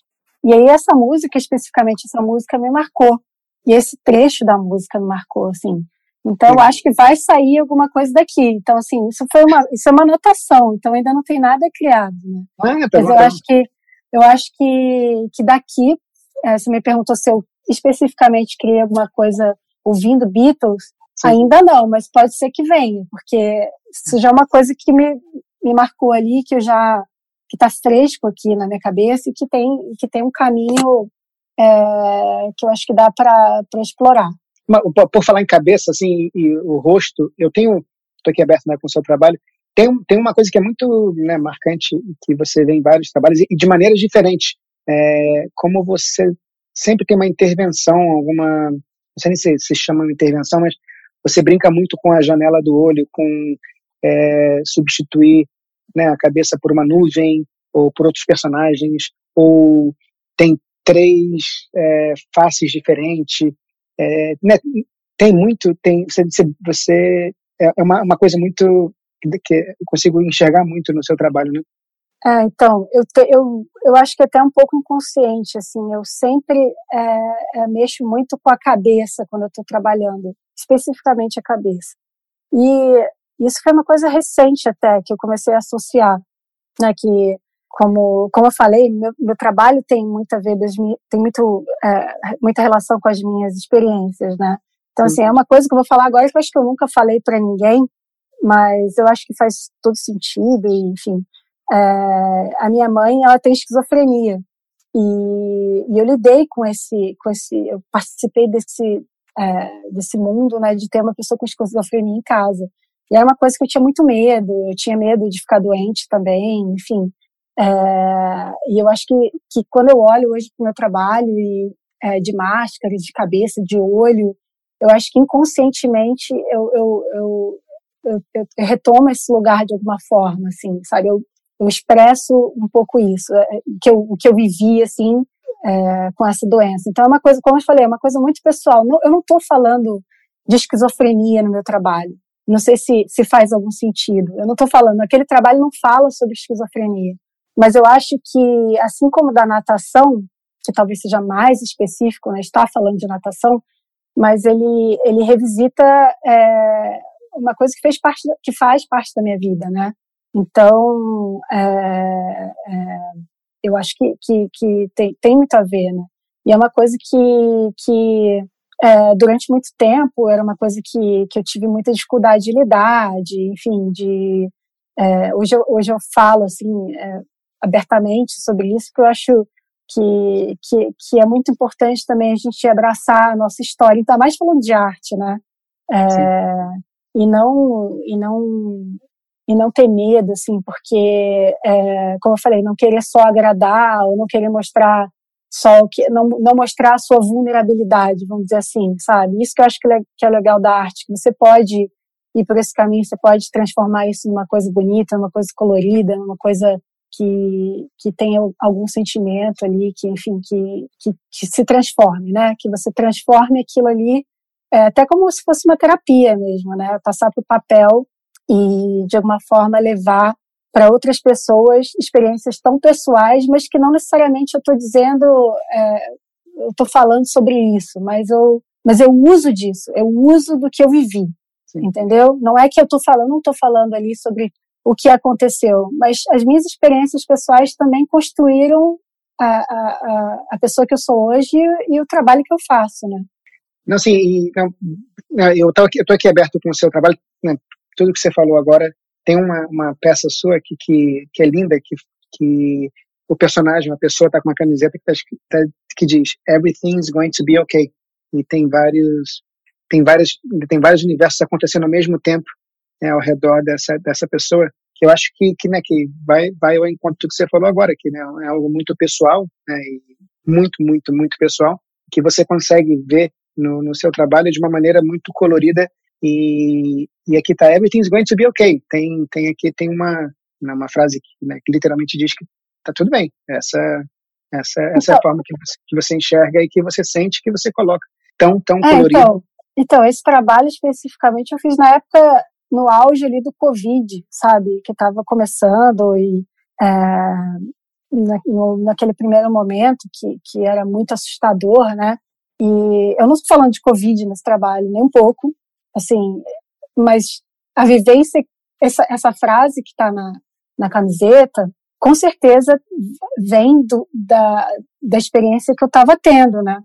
[SPEAKER 2] E aí essa música, especificamente essa música, me marcou. E esse trecho da música me marcou, assim. Então eu acho que vai sair alguma coisa daqui. Então assim, isso foi uma, isso é uma anotação. Então ainda não tem nada criado, né?
[SPEAKER 1] Ah,
[SPEAKER 2] tá Mas eu acho que eu acho que que daqui, é, você me perguntou se eu especificamente criei alguma coisa ouvindo Beatles, Sim. ainda não, mas pode ser que venha, porque isso já é uma coisa que me, me marcou ali, que eu já que está fresco aqui na minha cabeça e que tem, que tem um caminho é, que eu acho que dá para explorar.
[SPEAKER 1] Por falar em cabeça, assim, e o rosto, eu tenho, estou aqui aberto né, com o seu trabalho, tem, tem uma coisa que é muito né, marcante, que você vê em vários trabalhos, e de maneiras diferentes, é, como você sempre tem uma intervenção, alguma, não sei nem se se chama intervenção, mas você brinca muito com a janela do olho, com é, substituir né, a cabeça por uma nuvem ou por outros personagens, ou tem três é, faces diferentes. É, né, tem muito, tem você, você é, é uma, uma coisa muito que eu consigo enxergar muito no seu trabalho, né?
[SPEAKER 2] É, então, eu, te, eu, eu acho que é até um pouco inconsciente, assim, eu sempre é, é, mexo muito com a cabeça quando eu estou trabalhando, especificamente a cabeça. E isso foi uma coisa recente até, que eu comecei a associar, né, que como, como eu falei, meu, meu trabalho tem muito a ver, tem muito, é, muita relação com as minhas experiências, né? Então, assim, é uma coisa que eu vou falar agora que eu acho que eu nunca falei para ninguém, mas eu acho que faz todo sentido, enfim. É, a minha mãe, ela tem esquizofrenia, e, e, eu lidei com esse, com esse, eu participei desse, é, desse mundo, né, de ter uma pessoa com esquizofrenia em casa. E era uma coisa que eu tinha muito medo, eu tinha medo de ficar doente também, enfim. É, e eu acho que, que quando eu olho hoje para o meu trabalho e, é, de máscara, de cabeça, de olho, eu acho que inconscientemente eu, eu, eu, eu, eu retomo esse lugar de alguma forma, assim, sabe? Eu, eu expresso um pouco isso, é, que eu, o que eu vivi, assim, é, com essa doença. Então é uma coisa, como eu falei, é uma coisa muito pessoal. Eu não estou falando de esquizofrenia no meu trabalho. Não sei se, se faz algum sentido. Eu não estou falando, aquele trabalho não fala sobre esquizofrenia. Mas eu acho que, assim como da natação, que talvez seja mais específico, né, está falando de natação, mas ele, ele revisita é, uma coisa que fez parte, que faz parte da minha vida, né? Então, é, é, eu acho que, que, que tem, tem muito a ver, né? E é uma coisa que, que é, durante muito tempo era uma coisa que, que eu tive muita dificuldade de lidar, de, enfim, de é, hoje, eu, hoje eu falo assim é, abertamente sobre isso, que eu acho que, que, que, é muito importante também a gente abraçar a nossa história, ainda mais falando de arte, né? É, e não e não e não ter medo, assim, porque, é, como eu falei, não querer só agradar ou não querer mostrar só que não, não mostrar a sua vulnerabilidade, vamos dizer assim, sabe? Isso que eu acho que, que é legal da arte, que você pode ir por esse caminho, você pode transformar isso numa coisa bonita, numa coisa colorida, numa coisa que, que tenha algum sentimento ali, que, enfim, que, que, que se transforme, né? Que você transforme aquilo ali, é, até como se fosse uma terapia mesmo, né? Passar para o papel e, de alguma forma, levar para outras pessoas experiências tão pessoais, mas que não necessariamente eu estou dizendo, é, eu estou falando sobre isso, mas eu, mas eu uso disso, eu uso do que eu vivi, Sim. entendeu? Não é que eu estou falando, não estou falando ali sobre o que aconteceu, mas as minhas experiências pessoais também construíram a, a, a pessoa que eu sou hoje e, e o trabalho que eu faço, né?
[SPEAKER 1] Não, sim, não, eu estou aqui, aqui aberto com o seu trabalho, né, tudo que você falou agora tem uma, uma peça sua que, que, que é linda, que, que o personagem, a pessoa está com uma camiseta que, tá, que diz Everything's going to be okay. E tem vários, tem vários, tem vários universos acontecendo ao mesmo tempo né, ao redor dessa, dessa pessoa, que eu acho que, que, né, que vai, vai ao encontro do que você falou agora, que né, é algo muito pessoal, né, muito, muito, muito pessoal, que você consegue ver no, no seu trabalho de uma maneira muito colorida e, e aqui está everything's going to be okay. Tem, tem aqui tem uma, né, uma frase que, né, que literalmente diz que tá tudo bem. Essa, essa, essa então, é a então forma que você, que você enxerga e que você sente que você coloca tão, tão é, colorido.
[SPEAKER 2] Então, então, esse trabalho especificamente eu fiz na época, no auge ali do Covid, sabe? Que estava começando e é, na, no, naquele primeiro momento que, que era muito assustador, né? E eu não estou falando de Covid nesse trabalho, nem um pouco, assim, mas a vivência, essa, essa frase que está na, na camiseta, com certeza vem do, da, da experiência que eu estava tendo, né?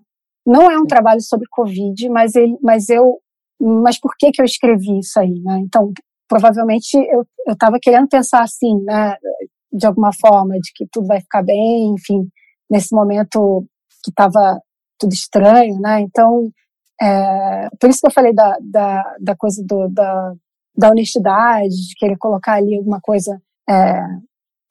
[SPEAKER 2] Não é um trabalho sobre Covid, mas, ele, mas eu, mas por que que eu escrevi isso aí, né? Então, provavelmente eu estava querendo pensar assim, né? De alguma forma, de que tudo vai ficar bem, enfim, nesse momento que estava tudo estranho, né? Então, é, por isso que eu falei da, da, da coisa do, da, da honestidade, de querer colocar ali alguma coisa é,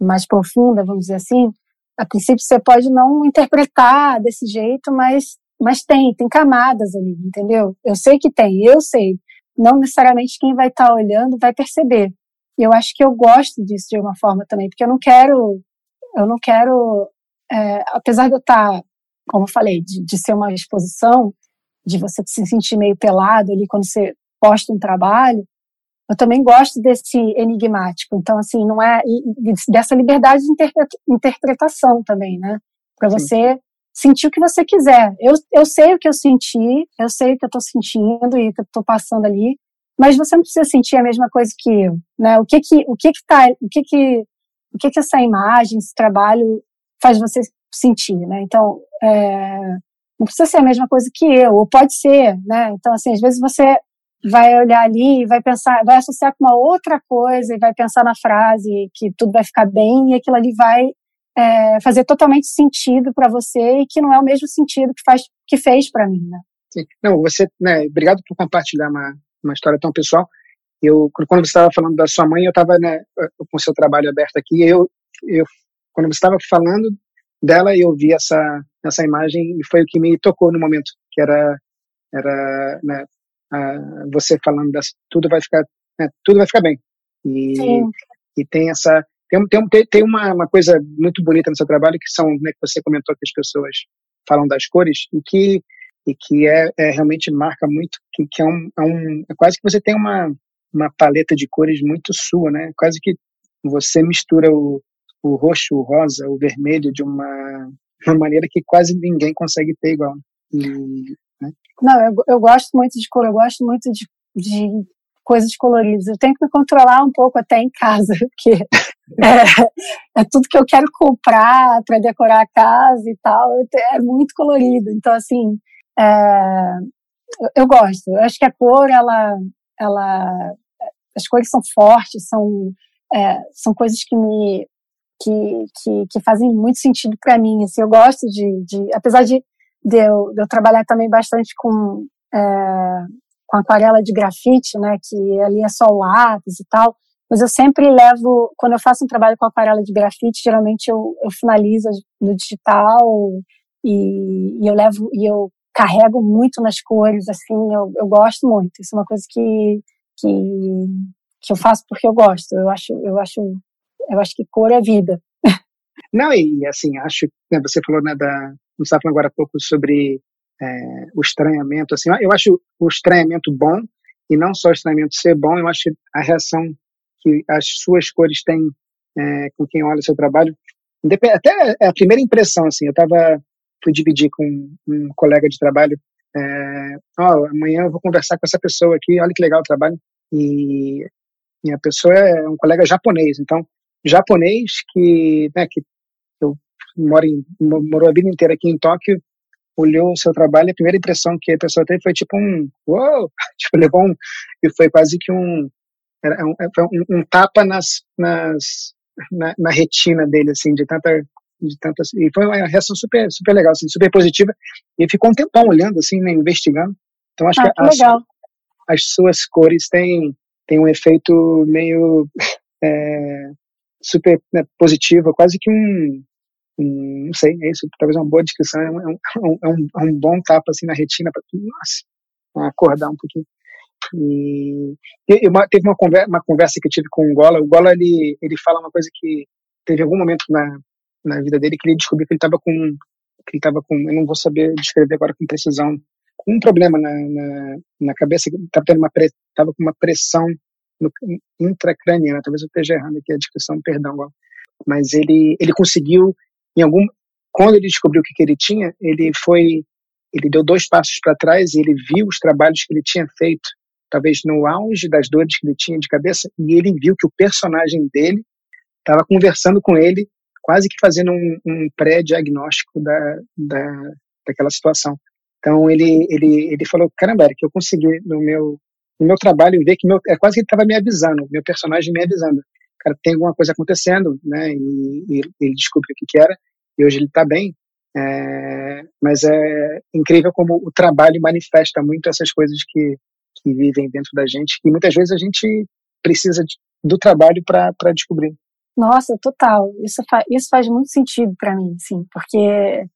[SPEAKER 2] mais profunda, vamos dizer assim. A princípio você pode não interpretar desse jeito, mas, mas tem, tem camadas ali, entendeu? Eu sei que tem, eu sei. Não necessariamente quem vai estar tá olhando vai perceber. E eu acho que eu gosto disso de uma forma também, porque eu não quero, eu não quero, é, apesar de eu estar, tá, como eu falei, de, de ser uma exposição, de você se sentir meio pelado ali quando você posta um trabalho, eu também gosto desse enigmático. Então, assim, não é dessa liberdade de interpretação também, né? Para você sentir o que você quiser. Eu, eu sei o que eu senti, eu sei o que eu estou sentindo e o que eu estou passando ali, mas você não precisa sentir a mesma coisa que eu, né? O que que o que que tá, o que que o que que essa imagem, esse trabalho faz você sentir, né? Então, é, não precisa ser a mesma coisa que eu, ou pode ser, né? Então, assim, às vezes você vai olhar ali e vai pensar, vai associar com uma outra coisa e vai pensar na frase que tudo vai ficar bem e aquilo ali vai é, fazer totalmente sentido para você e que não é o mesmo sentido que faz que fez para mim, né?
[SPEAKER 1] Sim. Não, você, né, obrigado por compartilhar uma, uma história tão pessoal. Eu, quando você estava falando da sua mãe, eu estava né, com o seu trabalho aberto aqui. Eu, eu, quando você estava falando dela, eu vi essa essa imagem e foi o que me tocou no momento, que era era né, você falando das, tudo vai ficar né, tudo vai ficar bem. E, e tem essa tem, tem, tem uma, uma coisa muito bonita no seu trabalho que são né, que você comentou que as pessoas falam das cores e que e que é, é realmente marca muito que, que é, um, é um é quase que você tem uma uma paleta de cores muito sua né? Quase que você mistura o, o roxo o rosa o vermelho de uma uma maneira que quase ninguém consegue ter igual e,
[SPEAKER 2] né? não eu, eu gosto muito de cor eu gosto muito de, de coisas coloridas eu tenho que me controlar um pouco até em casa porque é, é tudo que eu quero comprar para decorar a casa e tal. É muito colorido. Então, assim, é, eu gosto. Eu acho que a cor, ela, ela, as cores são fortes, são, é, são coisas que me, que, que, que fazem muito sentido para mim. Assim, eu gosto de, de apesar de, de, eu, de eu trabalhar também bastante com, é, com aquarela de grafite, né, que ali é só o lápis e tal, mas eu sempre levo, quando eu faço um trabalho com aquarela de grafite, geralmente eu, eu finalizo no digital e, e, eu levo e eu carrego muito nas cores, assim, eu, eu gosto muito. Isso é uma coisa que, que, que eu faço porque eu gosto. Eu acho, eu acho, eu acho que cor é vida.
[SPEAKER 1] Não, e assim, acho, né, você falou, né, da, você estava falando agora há pouco sobre é, o estranhamento, assim, eu acho o estranhamento bom, e não só o estranhamento ser bom, eu acho a reação que as suas cores têm é, com quem olha o seu trabalho. Até a primeira impressão, assim, eu tava, fui dividir com um colega de trabalho, é, oh, amanhã eu vou conversar com essa pessoa aqui, olha que legal o trabalho, e, e a pessoa é um colega japonês, então, japonês que, né, que eu moro em, morou a vida inteira aqui em Tóquio, olhou o seu trabalho, a primeira impressão que a pessoa teve foi tipo um, uou, tipo, levou um, e foi quase que um, era um, um, um tapa nas, nas na, na, retina dele, assim, de tanta, de tanta, e foi uma reação super, super legal, assim, super positiva, e ficou um tempão olhando, assim, né, investigando, então acho ah, que, as, as, suas cores têm, têm um efeito meio é, super né, positivo, quase que um, um, não sei, é isso, talvez uma boa descrição, é um, é um, é um, é um bom tapa, assim, na retina, para nossa, acordar um pouquinho. E, e uma, teve uma conversa, uma conversa que eu tive com o Gola. O Gola ele, ele fala uma coisa que teve algum momento na, na vida dele que ele descobriu que ele estava com que ele estava com eu não vou saber descrever agora com precisão um problema na, na, na cabeça estava tendo uma estava com uma pressão no, intracraniana talvez eu esteja errando aqui a descrição perdão mas ele ele conseguiu em algum quando ele descobriu o que, que ele tinha ele foi ele deu dois passos para trás e ele viu os trabalhos que ele tinha feito talvez no auge das dores que ele tinha de cabeça, e ele viu que o personagem dele estava conversando com ele, quase que fazendo um, um pré-diagnóstico da, da, daquela situação. Então ele, ele, ele falou, caramba, Eric, eu consegui no meu, no meu trabalho ver que meu, é quase que ele estava me avisando, meu personagem me avisando. Cara, tem alguma coisa acontecendo, né? E, e ele descobriu o que, que era, e hoje ele está bem. É, mas é incrível como o trabalho manifesta muito essas coisas que, que vivem dentro da gente, e muitas vezes a gente precisa de, do trabalho para descobrir.
[SPEAKER 2] Nossa, total. Isso, fa isso faz muito sentido para mim, sim, porque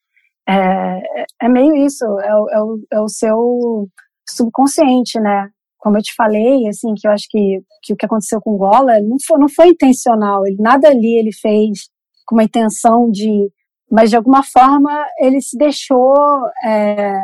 [SPEAKER 2] é, é meio isso, é, é, o, é o seu subconsciente, né? Como eu te falei, assim, que eu acho que, que o que aconteceu com o Gola não foi, não foi intencional, ele, nada ali ele fez com uma intenção de. Mas de alguma forma ele se deixou é,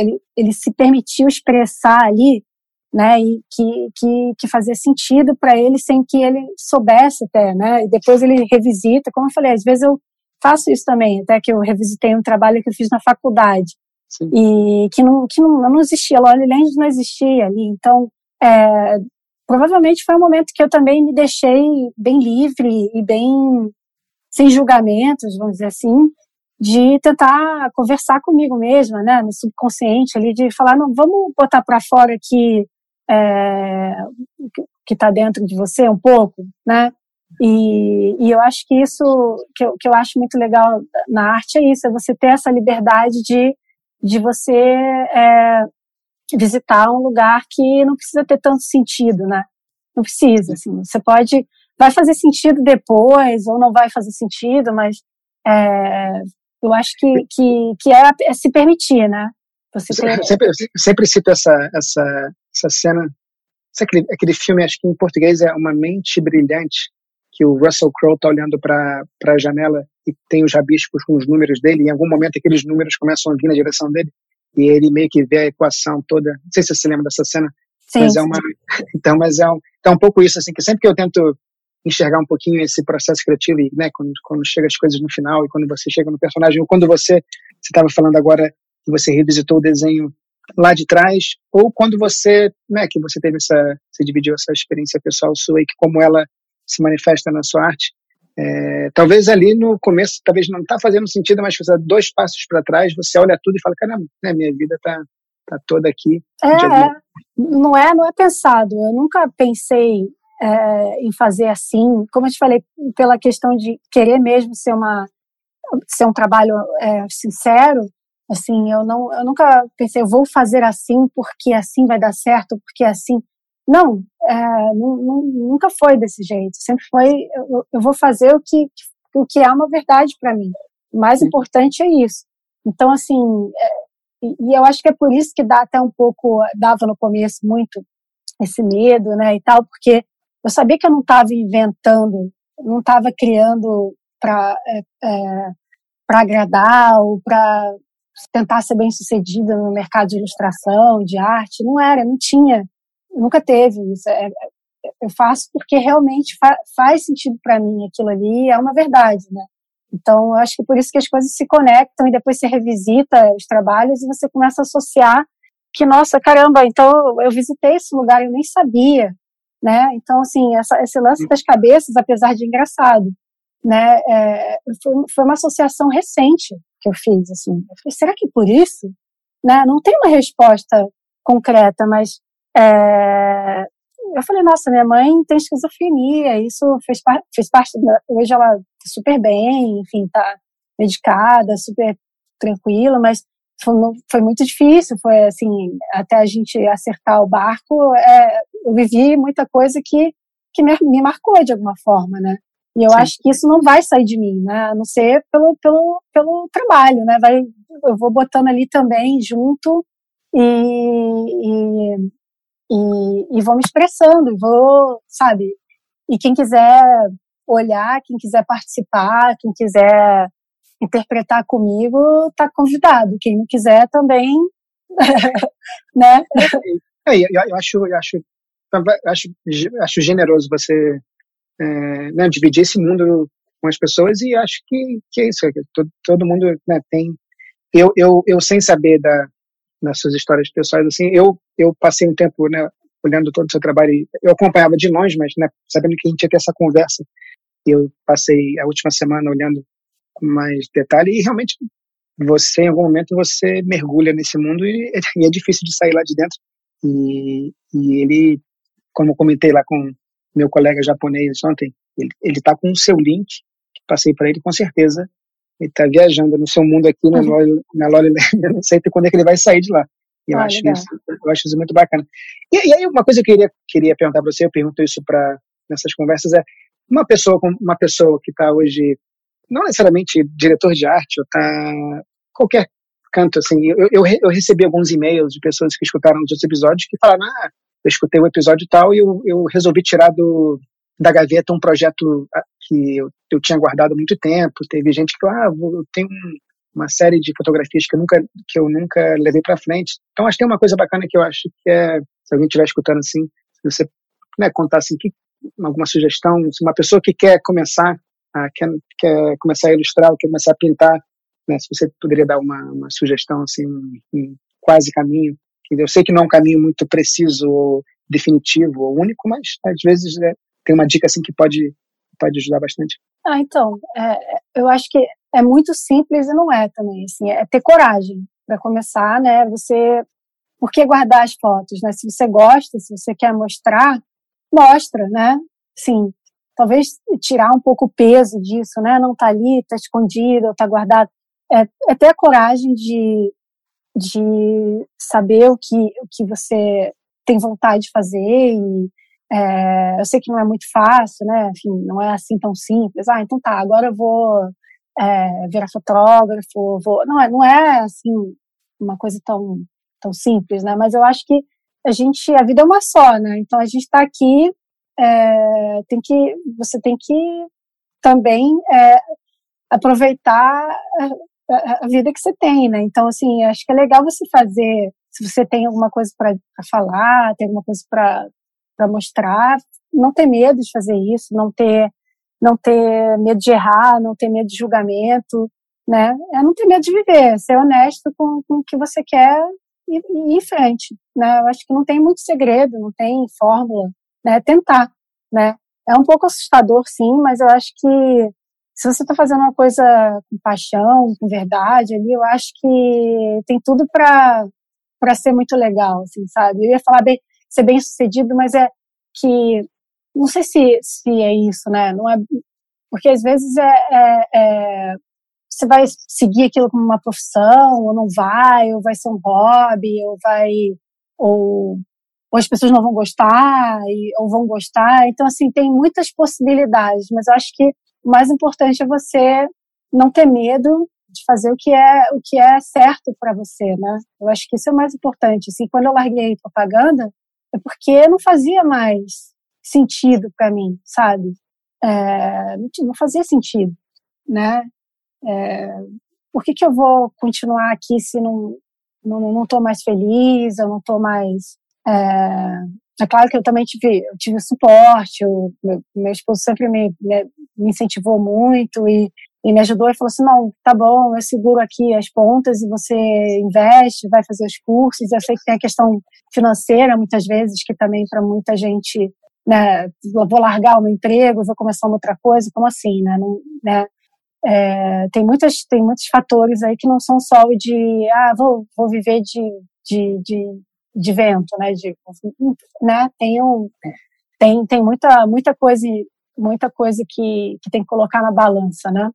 [SPEAKER 2] ele, ele se permitiu expressar ali né, e que, que, que fazia sentido para ele sem que ele soubesse até, né, e depois ele revisita, como eu falei, às vezes eu faço isso também, até que eu revisitei um trabalho que eu fiz na faculdade, Sim. e que não, que não, não existia, Lollyland não existia ali, então, é, provavelmente foi um momento que eu também me deixei bem livre e bem sem julgamentos, vamos dizer assim, de tentar conversar comigo mesma, né, no subconsciente ali, de falar, não, vamos botar para fora aqui é, que está dentro de você um pouco, né? E, e, eu acho que isso que eu, que eu acho muito legal na arte é isso, é você ter essa liberdade de, de você é, visitar um lugar que não precisa ter tanto sentido, né? Não precisa, assim, você pode, vai fazer sentido depois ou não vai fazer sentido, mas é, eu acho que, que, que é, é se permitir, né?
[SPEAKER 1] Você ter... sempre, sempre cito essa, essa, essa cena, aquele, aquele filme, acho que em português é Uma Mente Brilhante, que o Russell Crowe está olhando para a janela e tem os rabiscos com os números dele, e em algum momento aqueles números começam a vir na direção dele, e ele meio que vê a equação toda. Não sei se você se lembra dessa cena, sim, mas é uma. Então, mas é um, então, um pouco isso, assim, que sempre que eu tento enxergar um pouquinho esse processo criativo, e, né, quando, quando chega as coisas no final e quando você chega no personagem, ou quando você, você estava falando agora que você revisitou o desenho lá de trás, ou quando você, né, que você teve essa, você dividiu essa experiência pessoal sua e que como ela se manifesta na sua arte, é, talvez ali no começo, talvez não está fazendo sentido, mas você dá dois passos para trás, você olha tudo e fala, caramba, né, minha vida está tá toda aqui.
[SPEAKER 2] É, não é, não é pensado. Eu nunca pensei é, em fazer assim, como eu te falei, pela questão de querer mesmo ser uma ser um trabalho é, sincero, assim, eu não, eu nunca pensei, eu vou fazer assim porque assim vai dar certo, porque assim, não, é, nunca foi desse jeito, sempre foi, eu, eu, vou fazer o que, o que é uma verdade para mim, o mais importante é isso, então assim, é, e, e eu acho que é por isso que dá até um pouco, dava no começo muito esse medo, né, e tal, porque eu sabia que eu não estava inventando, não estava criando para é, é, para agradar ou para tentar ser bem sucedida no mercado de ilustração, de arte. Não era, não tinha, nunca teve isso. É, é eu faço porque realmente fa faz sentido para mim aquilo ali, é uma verdade, né? Então, eu acho que por isso que as coisas se conectam e depois você revisita os trabalhos e você começa a associar que, nossa, caramba, então eu visitei esse lugar, eu nem sabia né? Então, assim, essa, esse lance das cabeças, apesar de engraçado, né? É, foi, foi, uma associação recente que eu fiz, assim. Eu falei, será que por isso? Né? Não tem uma resposta concreta, mas é, eu falei, nossa, minha mãe tem esquizofrenia, isso fez, par fez parte, hoje ela tá super bem, enfim, tá medicada, super tranquila, mas foi, foi muito difícil, foi assim, até a gente acertar o barco, é, eu vivi muita coisa que, que me, me marcou de alguma forma, né? E eu Sim. acho que isso não vai sair de mim, né? A não ser pelo, pelo, pelo trabalho, né? Vai, eu vou botando ali também junto e, e, e, e vou me expressando, vou, sabe? E quem quiser olhar, quem quiser participar, quem quiser interpretar comigo, está convidado. Quem não quiser também, né?
[SPEAKER 1] É, eu, eu, acho, eu acho acho, acho generoso você é, né, dividir esse mundo com as pessoas e acho que, que é isso, que todo, todo mundo né, tem. Eu, eu, eu, sem saber da, das suas histórias pessoais, assim, eu, eu passei um tempo né, olhando todo o seu trabalho, eu acompanhava de longe, mas né, sabendo que a gente ia ter essa conversa, eu passei a última semana olhando com mais detalhe e realmente você, em algum momento, você mergulha nesse mundo e, e é difícil de sair lá de dentro. E, e ele como comentei lá com meu colega japonês ontem, ele está com o seu link, que passei para ele com certeza. Ele está viajando no seu mundo aqui na, uhum. na Lolly eu não sei quando é que ele vai sair de lá. E eu, ah, acho isso, eu acho isso muito bacana. E, e, aí, uma coisa que eu queria, queria perguntar para você, eu pergunto isso para nessas conversas, é uma pessoa, uma pessoa que está hoje, não necessariamente diretor de arte, ou está qualquer canto, assim, eu, eu, eu recebi alguns e-mails de pessoas que escutaram os episódios que falaram, ah, eu escutei o episódio tal e eu, eu resolvi tirar do, da gaveta um projeto que eu, eu tinha guardado muito tempo. Teve gente que falou, ah, eu tenho uma série de fotografias que eu nunca, que eu nunca levei para frente. Então, acho que tem uma coisa bacana que eu acho que é, se alguém estiver escutando assim, se você né, contar assim, que, alguma sugestão, se uma pessoa que quer começar, a, quer, quer começar a ilustrar, quer começar a pintar, né, se você poderia dar uma, uma sugestão, assim, um, um quase caminho, eu sei que não é um caminho muito preciso definitivo ou único, mas às vezes é, tem uma dica assim que pode pode ajudar bastante.
[SPEAKER 2] Ah, então, é, eu acho que é muito simples e não é também, assim, é ter coragem para começar, né? Você, por que guardar as fotos, né? Se você gosta, se você quer mostrar, mostra, né? Sim, talvez tirar um pouco o peso disso, né? Não tá ali, tá escondido, tá guardado. É, é ter a coragem de, de saber o que, o que você tem vontade de fazer e é, eu sei que não é muito fácil, né? Enfim, não é assim tão simples. Ah, então tá, agora eu vou é, virar fotógrafo, vou. Não é, não é assim uma coisa tão tão simples, né? Mas eu acho que a gente, a vida é uma só, né? Então a gente está aqui, é, tem que, você tem que também é, aproveitar a, a, vida que você tem, né? Então assim, acho que é legal você fazer, se você tem alguma coisa para falar, tem alguma coisa para para mostrar, não ter medo de fazer isso, não ter não ter medo de errar, não ter medo de julgamento, né? É não ter medo de viver, ser honesto com, com o que você quer e, e ir em frente, né? Eu acho que não tem muito segredo, não tem fórmula, né? Tentar, né? É um pouco assustador, sim, mas eu acho que se você está fazendo uma coisa com paixão, com verdade ali, eu acho que tem tudo para para ser muito legal, assim, sabe? Eu ia falar bem, ser bem sucedido, mas é que não sei se, se é isso, né? Não é porque às vezes é, é, é, você vai seguir aquilo como uma profissão ou não vai, ou vai ser um hobby, ou vai ou, ou as pessoas não vão gostar e, ou vão gostar. Então assim tem muitas possibilidades, mas eu acho que o mais importante é você não ter medo de fazer o que é o que é certo para você, né? Eu acho que isso é o mais importante. Assim, quando eu larguei propaganda, é porque não fazia mais sentido para mim, sabe? É, não, fazia sentido, né? É, por que, que eu vou continuar aqui se não não, não tô mais feliz, eu não tô mais é, é claro que eu também tive, eu tive suporte, eu, meu, meu esposo sempre me, me, me incentivou muito e e me ajudou e falou assim: não, tá bom, eu seguro aqui as pontas e você investe, vai fazer os cursos. Eu sei que tem a questão financeira, muitas vezes, que também para muita gente, né, vou largar o meu emprego, vou começar uma outra coisa, como assim, né? Não, né? É, tem, muitas, tem muitos fatores aí que não são só o de, ah, vou, vou viver de, de, de, de vento, né? De, né? Tem, um, tem, tem muita, muita coisa muita coisa que, que tem que colocar na balança, né?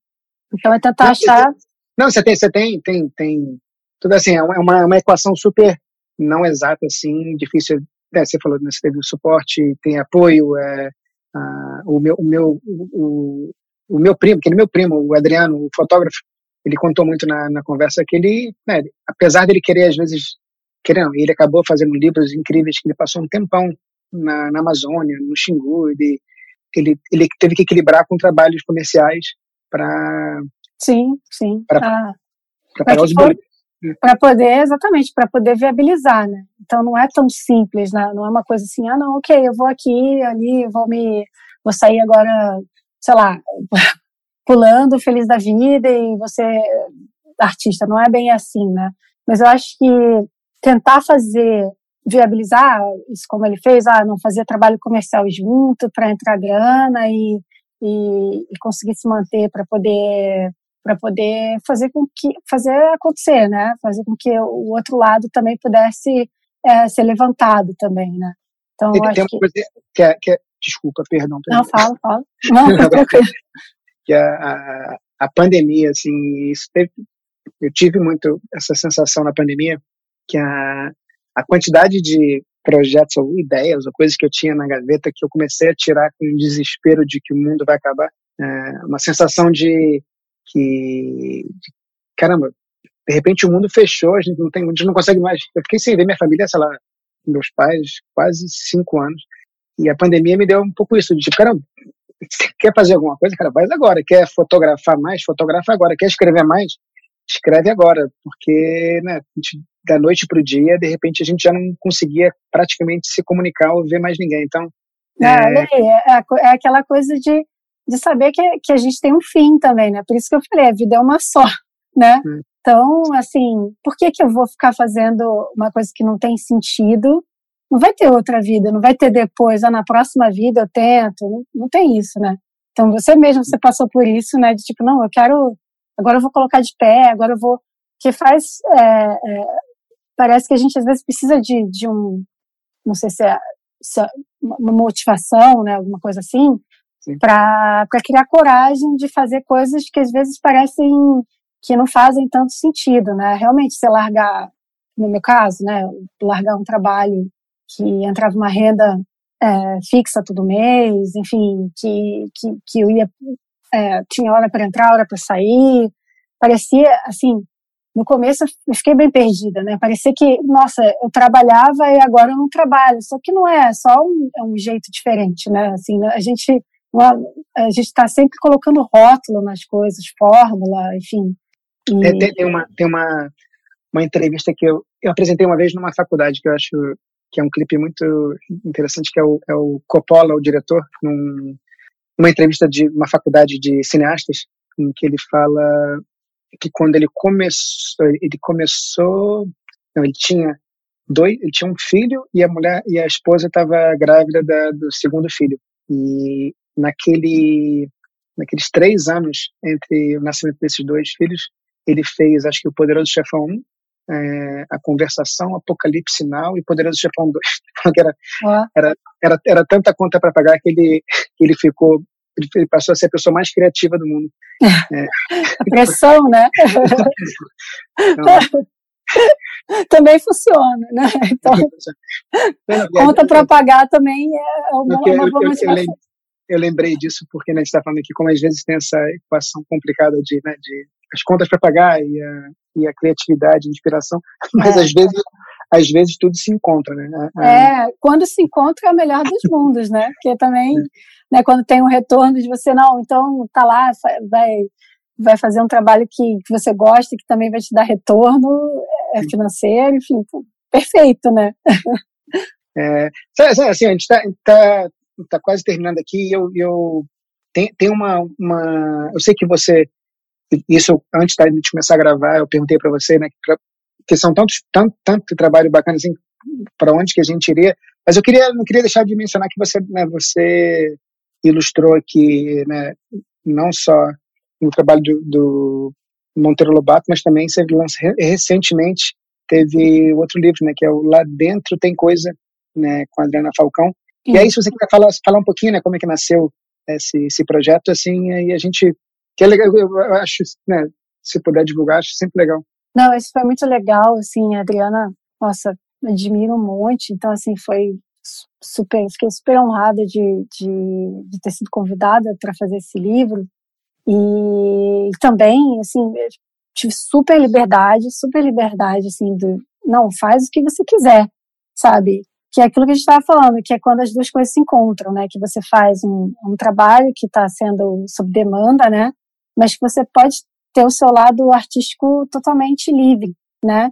[SPEAKER 2] Então é tentar achar.
[SPEAKER 1] Não, você tem, você tem, tem, tem. Tudo assim, é uma, é uma equação super não exata, assim, difícil. É, você falou, né, você teve suporte, tem apoio. É, a, o meu, o meu, o, o meu primo, aquele meu primo, o Adriano, o fotógrafo, ele contou muito na, na conversa que ele, né, apesar dele querer às vezes, querendo, ele acabou fazendo livros incríveis que ele passou um tempão na, na Amazônia, no Xingu, ele, ele, ele teve que equilibrar com trabalhos comerciais para
[SPEAKER 2] sim sim
[SPEAKER 1] para ah, pagar os boletos
[SPEAKER 2] para poder exatamente para poder viabilizar né? Então não é tão simples né? Não é uma coisa assim ah não ok eu vou aqui ali vou me vou sair agora sei lá pulando feliz da vida e você artista. Não é bem assim né? Mas eu acho que tentar fazer viabilizar isso como ele fez ah não fazer trabalho comercial junto para entrar grana e e, e conseguir se manter para poder para poder fazer com que fazer acontecer, né? Fazer com que o outro lado também pudesse é, ser levantado também, né?
[SPEAKER 1] Então tem, tem uma que... que é, que é, desculpa, perdão.
[SPEAKER 2] Não, fala, fala. Não,
[SPEAKER 1] que a, a, a pandemia, assim, isso teve, eu tive muito essa sensação na pandemia que a, a quantidade de projetos ou ideias ou coisas que eu tinha na gaveta que eu comecei a tirar com um desespero de que o mundo vai acabar. É uma sensação de que, de, caramba, de repente o mundo fechou, a gente não tem, a gente não consegue mais. Eu fiquei sem ver minha família, sei lá, meus pais, quase cinco anos. E a pandemia me deu um pouco isso, de tipo, caramba, quer fazer alguma coisa, cara, faz agora. Quer fotografar mais, fotografa agora. Quer escrever mais, escreve agora. Porque, né, a gente da noite para o dia, de repente a gente já não conseguia praticamente se comunicar ou ver mais ninguém. Então,
[SPEAKER 2] é, é, é aquela coisa de, de saber que, que a gente tem um fim também, né? Por isso que eu falei, a vida é uma só, né? Hum. Então, assim, por que que eu vou ficar fazendo uma coisa que não tem sentido? Não vai ter outra vida, não vai ter depois, ah, na próxima vida eu tento, não, não tem isso, né? Então, você mesmo, você passou por isso, né? De tipo, não, eu quero, agora eu vou colocar de pé, agora eu vou, que faz, é, é, parece que a gente às vezes precisa de, de um, não sei se é, se é uma motivação, né, alguma coisa assim, para criar coragem de fazer coisas que às vezes parecem que não fazem tanto sentido, né? Realmente, você largar, no meu caso, né, largar um trabalho que entrava uma renda é, fixa todo mês, enfim, que, que, que eu ia, é, tinha hora para entrar, hora para sair, parecia, assim, no começo eu fiquei bem perdida, né? Parecia que, nossa, eu trabalhava e agora eu não trabalho. Só que não é, é só um, é um jeito diferente, né? Assim, a gente a gente está sempre colocando rótulo nas coisas, fórmula, enfim.
[SPEAKER 1] E... Tem, tem, uma tem uma uma entrevista que eu, eu apresentei uma vez numa faculdade que eu acho que é um clipe muito interessante que é o, é o Coppola, o diretor, num, numa entrevista de uma faculdade de cineastas em que ele fala que quando ele começou, ele começou, não, ele tinha dois, ele tinha um filho e a mulher e a esposa estava grávida da, do segundo filho. E naquele, naqueles três anos entre o nascimento desses dois filhos, ele fez, acho que o Poderoso Chefão 1, é, a Conversação, Apocalipse Sinal e Poderoso Chefão 2. era, era, era, era tanta conta para pagar que ele, que ele ficou ele passou a ser a pessoa mais criativa do mundo.
[SPEAKER 2] É. A pressão, né? Então, também funciona, né? Então, conta para pagar também é uma, uma boa
[SPEAKER 1] eu, eu, eu, lembrei disso porque né, a gente está falando aqui como às vezes tem essa equação complicada de, né, de as contas para pagar e a, e a criatividade, a inspiração, mas é. às vezes às vezes tudo se encontra, né?
[SPEAKER 2] É, quando se encontra é o melhor dos mundos, né? Porque também, né, quando tem um retorno de você, não, então tá lá, vai, vai fazer um trabalho que, que você gosta, que também vai te dar retorno é financeiro, enfim, perfeito, né?
[SPEAKER 1] É, assim, a gente está tá, tá quase terminando aqui eu, eu tem, tem uma, uma. Eu sei que você. Isso, antes de começar a gravar, eu perguntei para você, né, que são tantos, tanto, tanto trabalho bacana assim, para onde que a gente iria. Mas eu queria, não queria deixar de mencionar que você, né, você ilustrou aqui, né, não só no trabalho do, do Monteiro Lobato, mas também você lançou recentemente teve outro livro, né, que é o Lá Dentro Tem Coisa, né, com a Adriana Falcão. Sim. E aí, se você quiser falar, falar um pouquinho, né, como é que nasceu esse, esse projeto, assim, aí a gente, que é legal, eu acho, né, se puder divulgar, acho sempre legal.
[SPEAKER 2] Não, isso foi muito legal, assim, a Adriana, nossa, admiro muito, então, assim, foi super, fiquei super honrada de, de, de ter sido convidada para fazer esse livro, e também, assim, tive super liberdade, super liberdade, assim, do, não, faz o que você quiser, sabe? Que é aquilo que a gente estava falando, que é quando as duas coisas se encontram, né? Que você faz um, um trabalho que está sendo sob demanda, né? Mas que você pode ter o seu lado artístico totalmente livre, né?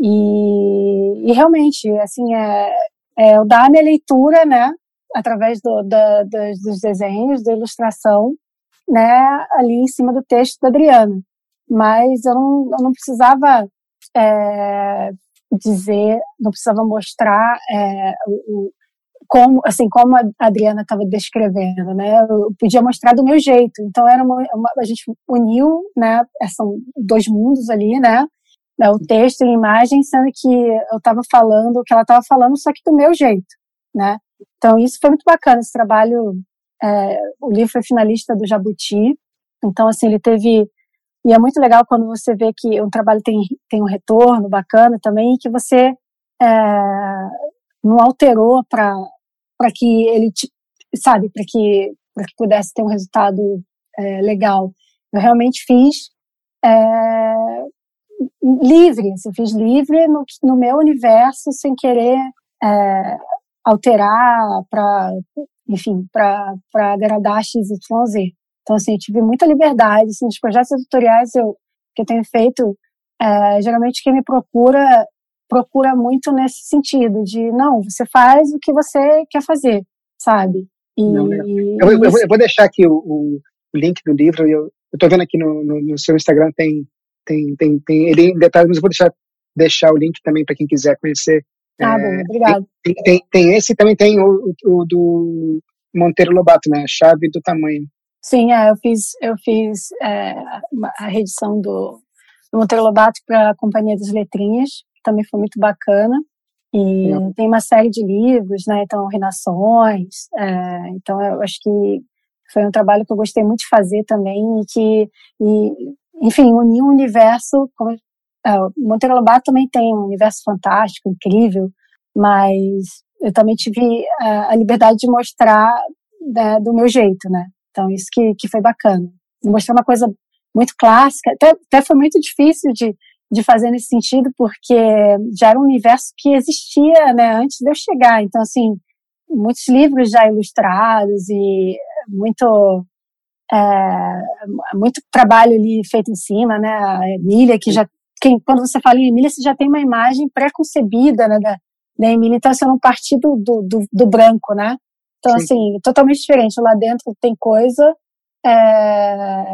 [SPEAKER 2] E, e realmente, assim, é, é a minha leitura, né? Através do, dos, dos desenhos, da ilustração, né? Ali em cima do texto da Adriana. Mas eu não, eu não precisava é, dizer, não precisava mostrar é, o, como assim como a Adriana estava descrevendo, né? Eu podia mostrar do meu jeito. Então era uma, uma, a gente uniu, né? São dois mundos ali, né? né o texto e a imagem, sendo que eu estava falando o que ela estava falando, só que do meu jeito, né? Então isso foi muito bacana esse trabalho. É, o livro foi finalista do Jabuti, então assim ele teve e é muito legal quando você vê que um trabalho tem tem um retorno bacana também, que você é, não alterou para que ele, sabe, para que, que pudesse ter um resultado é, legal. Eu realmente fiz é, livre, assim, fiz livre no, no meu universo, sem querer é, alterar para, enfim, para agradar XYZ. Então, assim, eu tive muita liberdade, assim, nos projetos editoriais eu, que eu tenho feito, é, geralmente quem me procura procura muito nesse sentido de não, você faz o que você quer fazer, sabe?
[SPEAKER 1] E, não, eu, eu, eu, vou deixar aqui o, o, link do livro. Eu estou vendo aqui no, no, no, seu Instagram tem tem tem, tem ele em detalhes, mas eu vou deixar deixar o link também para quem quiser conhecer.
[SPEAKER 2] Ah, é, bom, obrigado.
[SPEAKER 1] Tem, tem, tem, esse também tem o, o, do Monteiro Lobato, né? A chave do tamanho.
[SPEAKER 2] Sim, é, eu fiz eu fiz é, a reedição do, do Monteiro Lobato para a Companhia das Letrinhas, também foi muito bacana. E tem uma série de livros, né? Então, Renações. É, então, eu acho que foi um trabalho que eu gostei muito de fazer também e que, e, enfim, unir um universo. Como, é, Monteiro Lobato também tem um universo fantástico, incrível, mas eu também tive a, a liberdade de mostrar né, do meu jeito, né? Então, isso que, que foi bacana. Mostrar uma coisa muito clássica. Até, até foi muito difícil de de fazer nesse sentido, porque já era um universo que existia né, antes de eu chegar. Então, assim, muitos livros já ilustrados e muito é, muito trabalho ali feito em cima, né? A Emília, que já quem, quando você fala em Emília, você já tem uma imagem pré-concebida né, da, da Emília, então você não partir do, do, do, branco, né? Então, Sim. assim, totalmente diferente. Lá dentro tem coisa. É,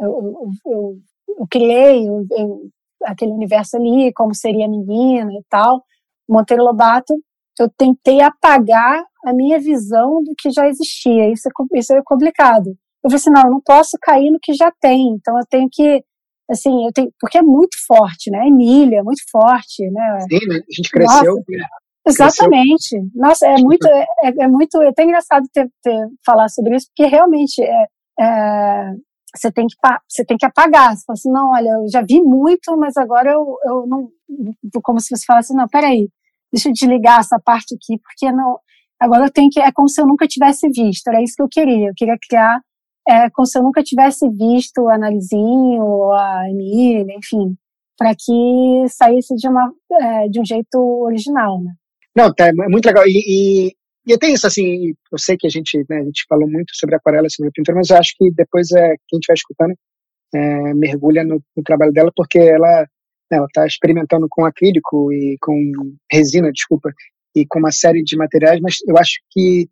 [SPEAKER 2] eu, eu, eu, eu criei, eu, eu aquele universo ali, como seria a menina e tal. Monteiro Lobato, eu tentei apagar a minha visão do que já existia. Isso é, isso é complicado. Eu falei assim, não, eu não posso cair no que já tem. Então eu tenho que, assim, eu tenho, porque é muito forte, né? Emília, é muito forte, né?
[SPEAKER 1] Sim, né? A gente cresceu. Nossa,
[SPEAKER 2] né? Exatamente. Cresceu. Nossa, é muito, é, é, muito, é até engraçado ter, ter falar sobre isso, porque realmente é, é você tem que você tem que apagar. Você fala assim, não, olha, eu já vi muito, mas agora eu, eu não. Como se você falasse, não, peraí, deixa eu desligar essa parte aqui, porque não. Agora eu tenho que. É como se eu nunca tivesse visto. Era isso que eu queria. Eu queria criar é, como se eu nunca tivesse visto a Narizinho, a Emília, enfim, para que saísse de, uma, é, de um jeito original, né?
[SPEAKER 1] Não, tá, é muito legal. E, e, e tem isso, assim, eu sei que a gente, né, a gente falou muito sobre aquarela, sobre pintura, mas eu acho que depois é, quem estiver escutando é, mergulha no, no, trabalho dela, porque ela né, ela está experimentando com acrílico e com resina, desculpa, e com uma série de materiais, mas eu acho que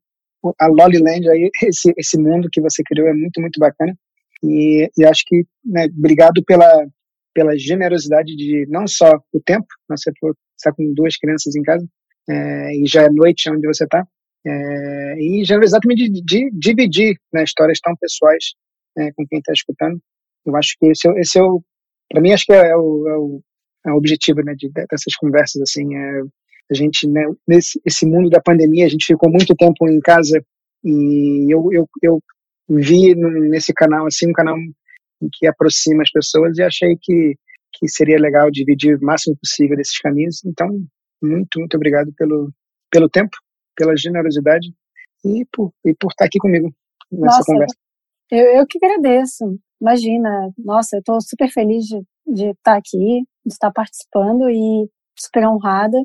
[SPEAKER 1] a Lollyland, aí, esse, esse mundo que você criou é muito, muito bacana. E, e acho que, né, obrigado pela, pela generosidade de não só o tempo, você está com duas crianças em casa, é, e já é noite onde você está, é, e exatamente de, de, dividir né, histórias tão pessoais é, com quem está escutando. Eu acho que esse, é esse é o, para mim, acho que é, é o, é o, é o objetivo né, de, dessas conversas. Assim, é, a gente, né, nesse esse mundo da pandemia, a gente ficou muito tempo em casa e eu, eu, eu vi nesse canal, assim, um canal que aproxima as pessoas e achei que, que seria legal dividir o máximo possível desses caminhos. Então, muito, muito obrigado pelo, pelo tempo pela generosidade e por, e por estar aqui comigo nessa
[SPEAKER 2] Nossa,
[SPEAKER 1] conversa.
[SPEAKER 2] Eu, eu que agradeço. Imagina, nossa, eu estou super feliz de, de estar aqui, de estar participando e super honrada.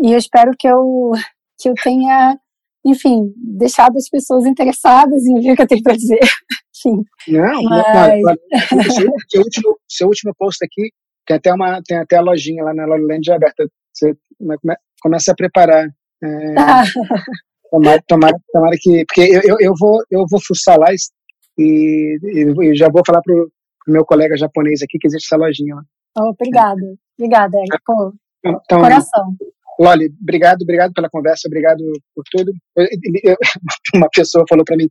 [SPEAKER 2] E eu espero que eu, que eu tenha, enfim, deixado as pessoas interessadas em ouvir o que eu tenho para dizer. enfim.
[SPEAKER 1] Não, mas... não, seu, seu, último, seu último post aqui tem até uma tem até a lojinha lá na Lolland aberta. Você começa a preparar é, tomara, tomara, tomara, que. Porque eu, eu, eu, vou, eu vou fuçar lá e, e já vou falar pro, pro meu colega japonês aqui que existe essa lojinha lá.
[SPEAKER 2] Oh, obrigada. Obrigada, Eric. Pô, então, coração.
[SPEAKER 1] Loli, obrigado, obrigado pela conversa, obrigado por tudo. Eu, eu, uma pessoa falou para mim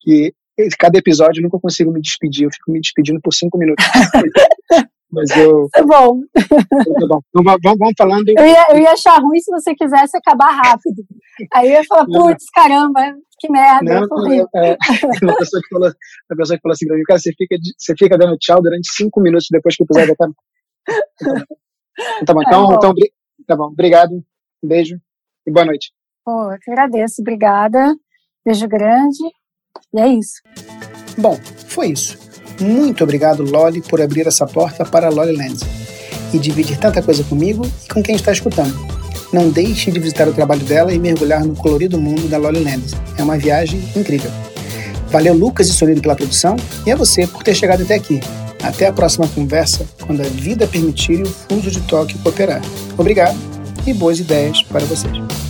[SPEAKER 1] que cada episódio eu nunca consigo me despedir, eu fico me despedindo por cinco minutos. Mas eu.
[SPEAKER 2] Tá bom.
[SPEAKER 1] Tá bom. Então, vamos, vamos falando.
[SPEAKER 2] Eu ia, eu ia achar ruim se você quisesse acabar rápido. Aí eu ia falar, putz, caramba, que merda. Não, eu, é,
[SPEAKER 1] uma, pessoa que falou, uma pessoa que falou assim pra mim, cara, você fica, você fica dando tchau durante cinco minutos depois que o episódio acaba. Tá bom, então, então, tá bom. Obrigado, um beijo e boa noite.
[SPEAKER 2] Pô, eu que agradeço, obrigada. Beijo grande. E é isso.
[SPEAKER 1] Bom, foi isso. Muito obrigado, Loli, por abrir essa porta para a Lollyland e dividir tanta coisa comigo e com quem está escutando. Não deixe de visitar o trabalho dela e mergulhar no colorido mundo da Lollyland. É uma viagem incrível. Valeu, Lucas e Sonido, pela produção e a você por ter chegado até aqui. Até a próxima conversa, quando a vida permitir e o fuso de toque cooperar. Obrigado e boas ideias para vocês.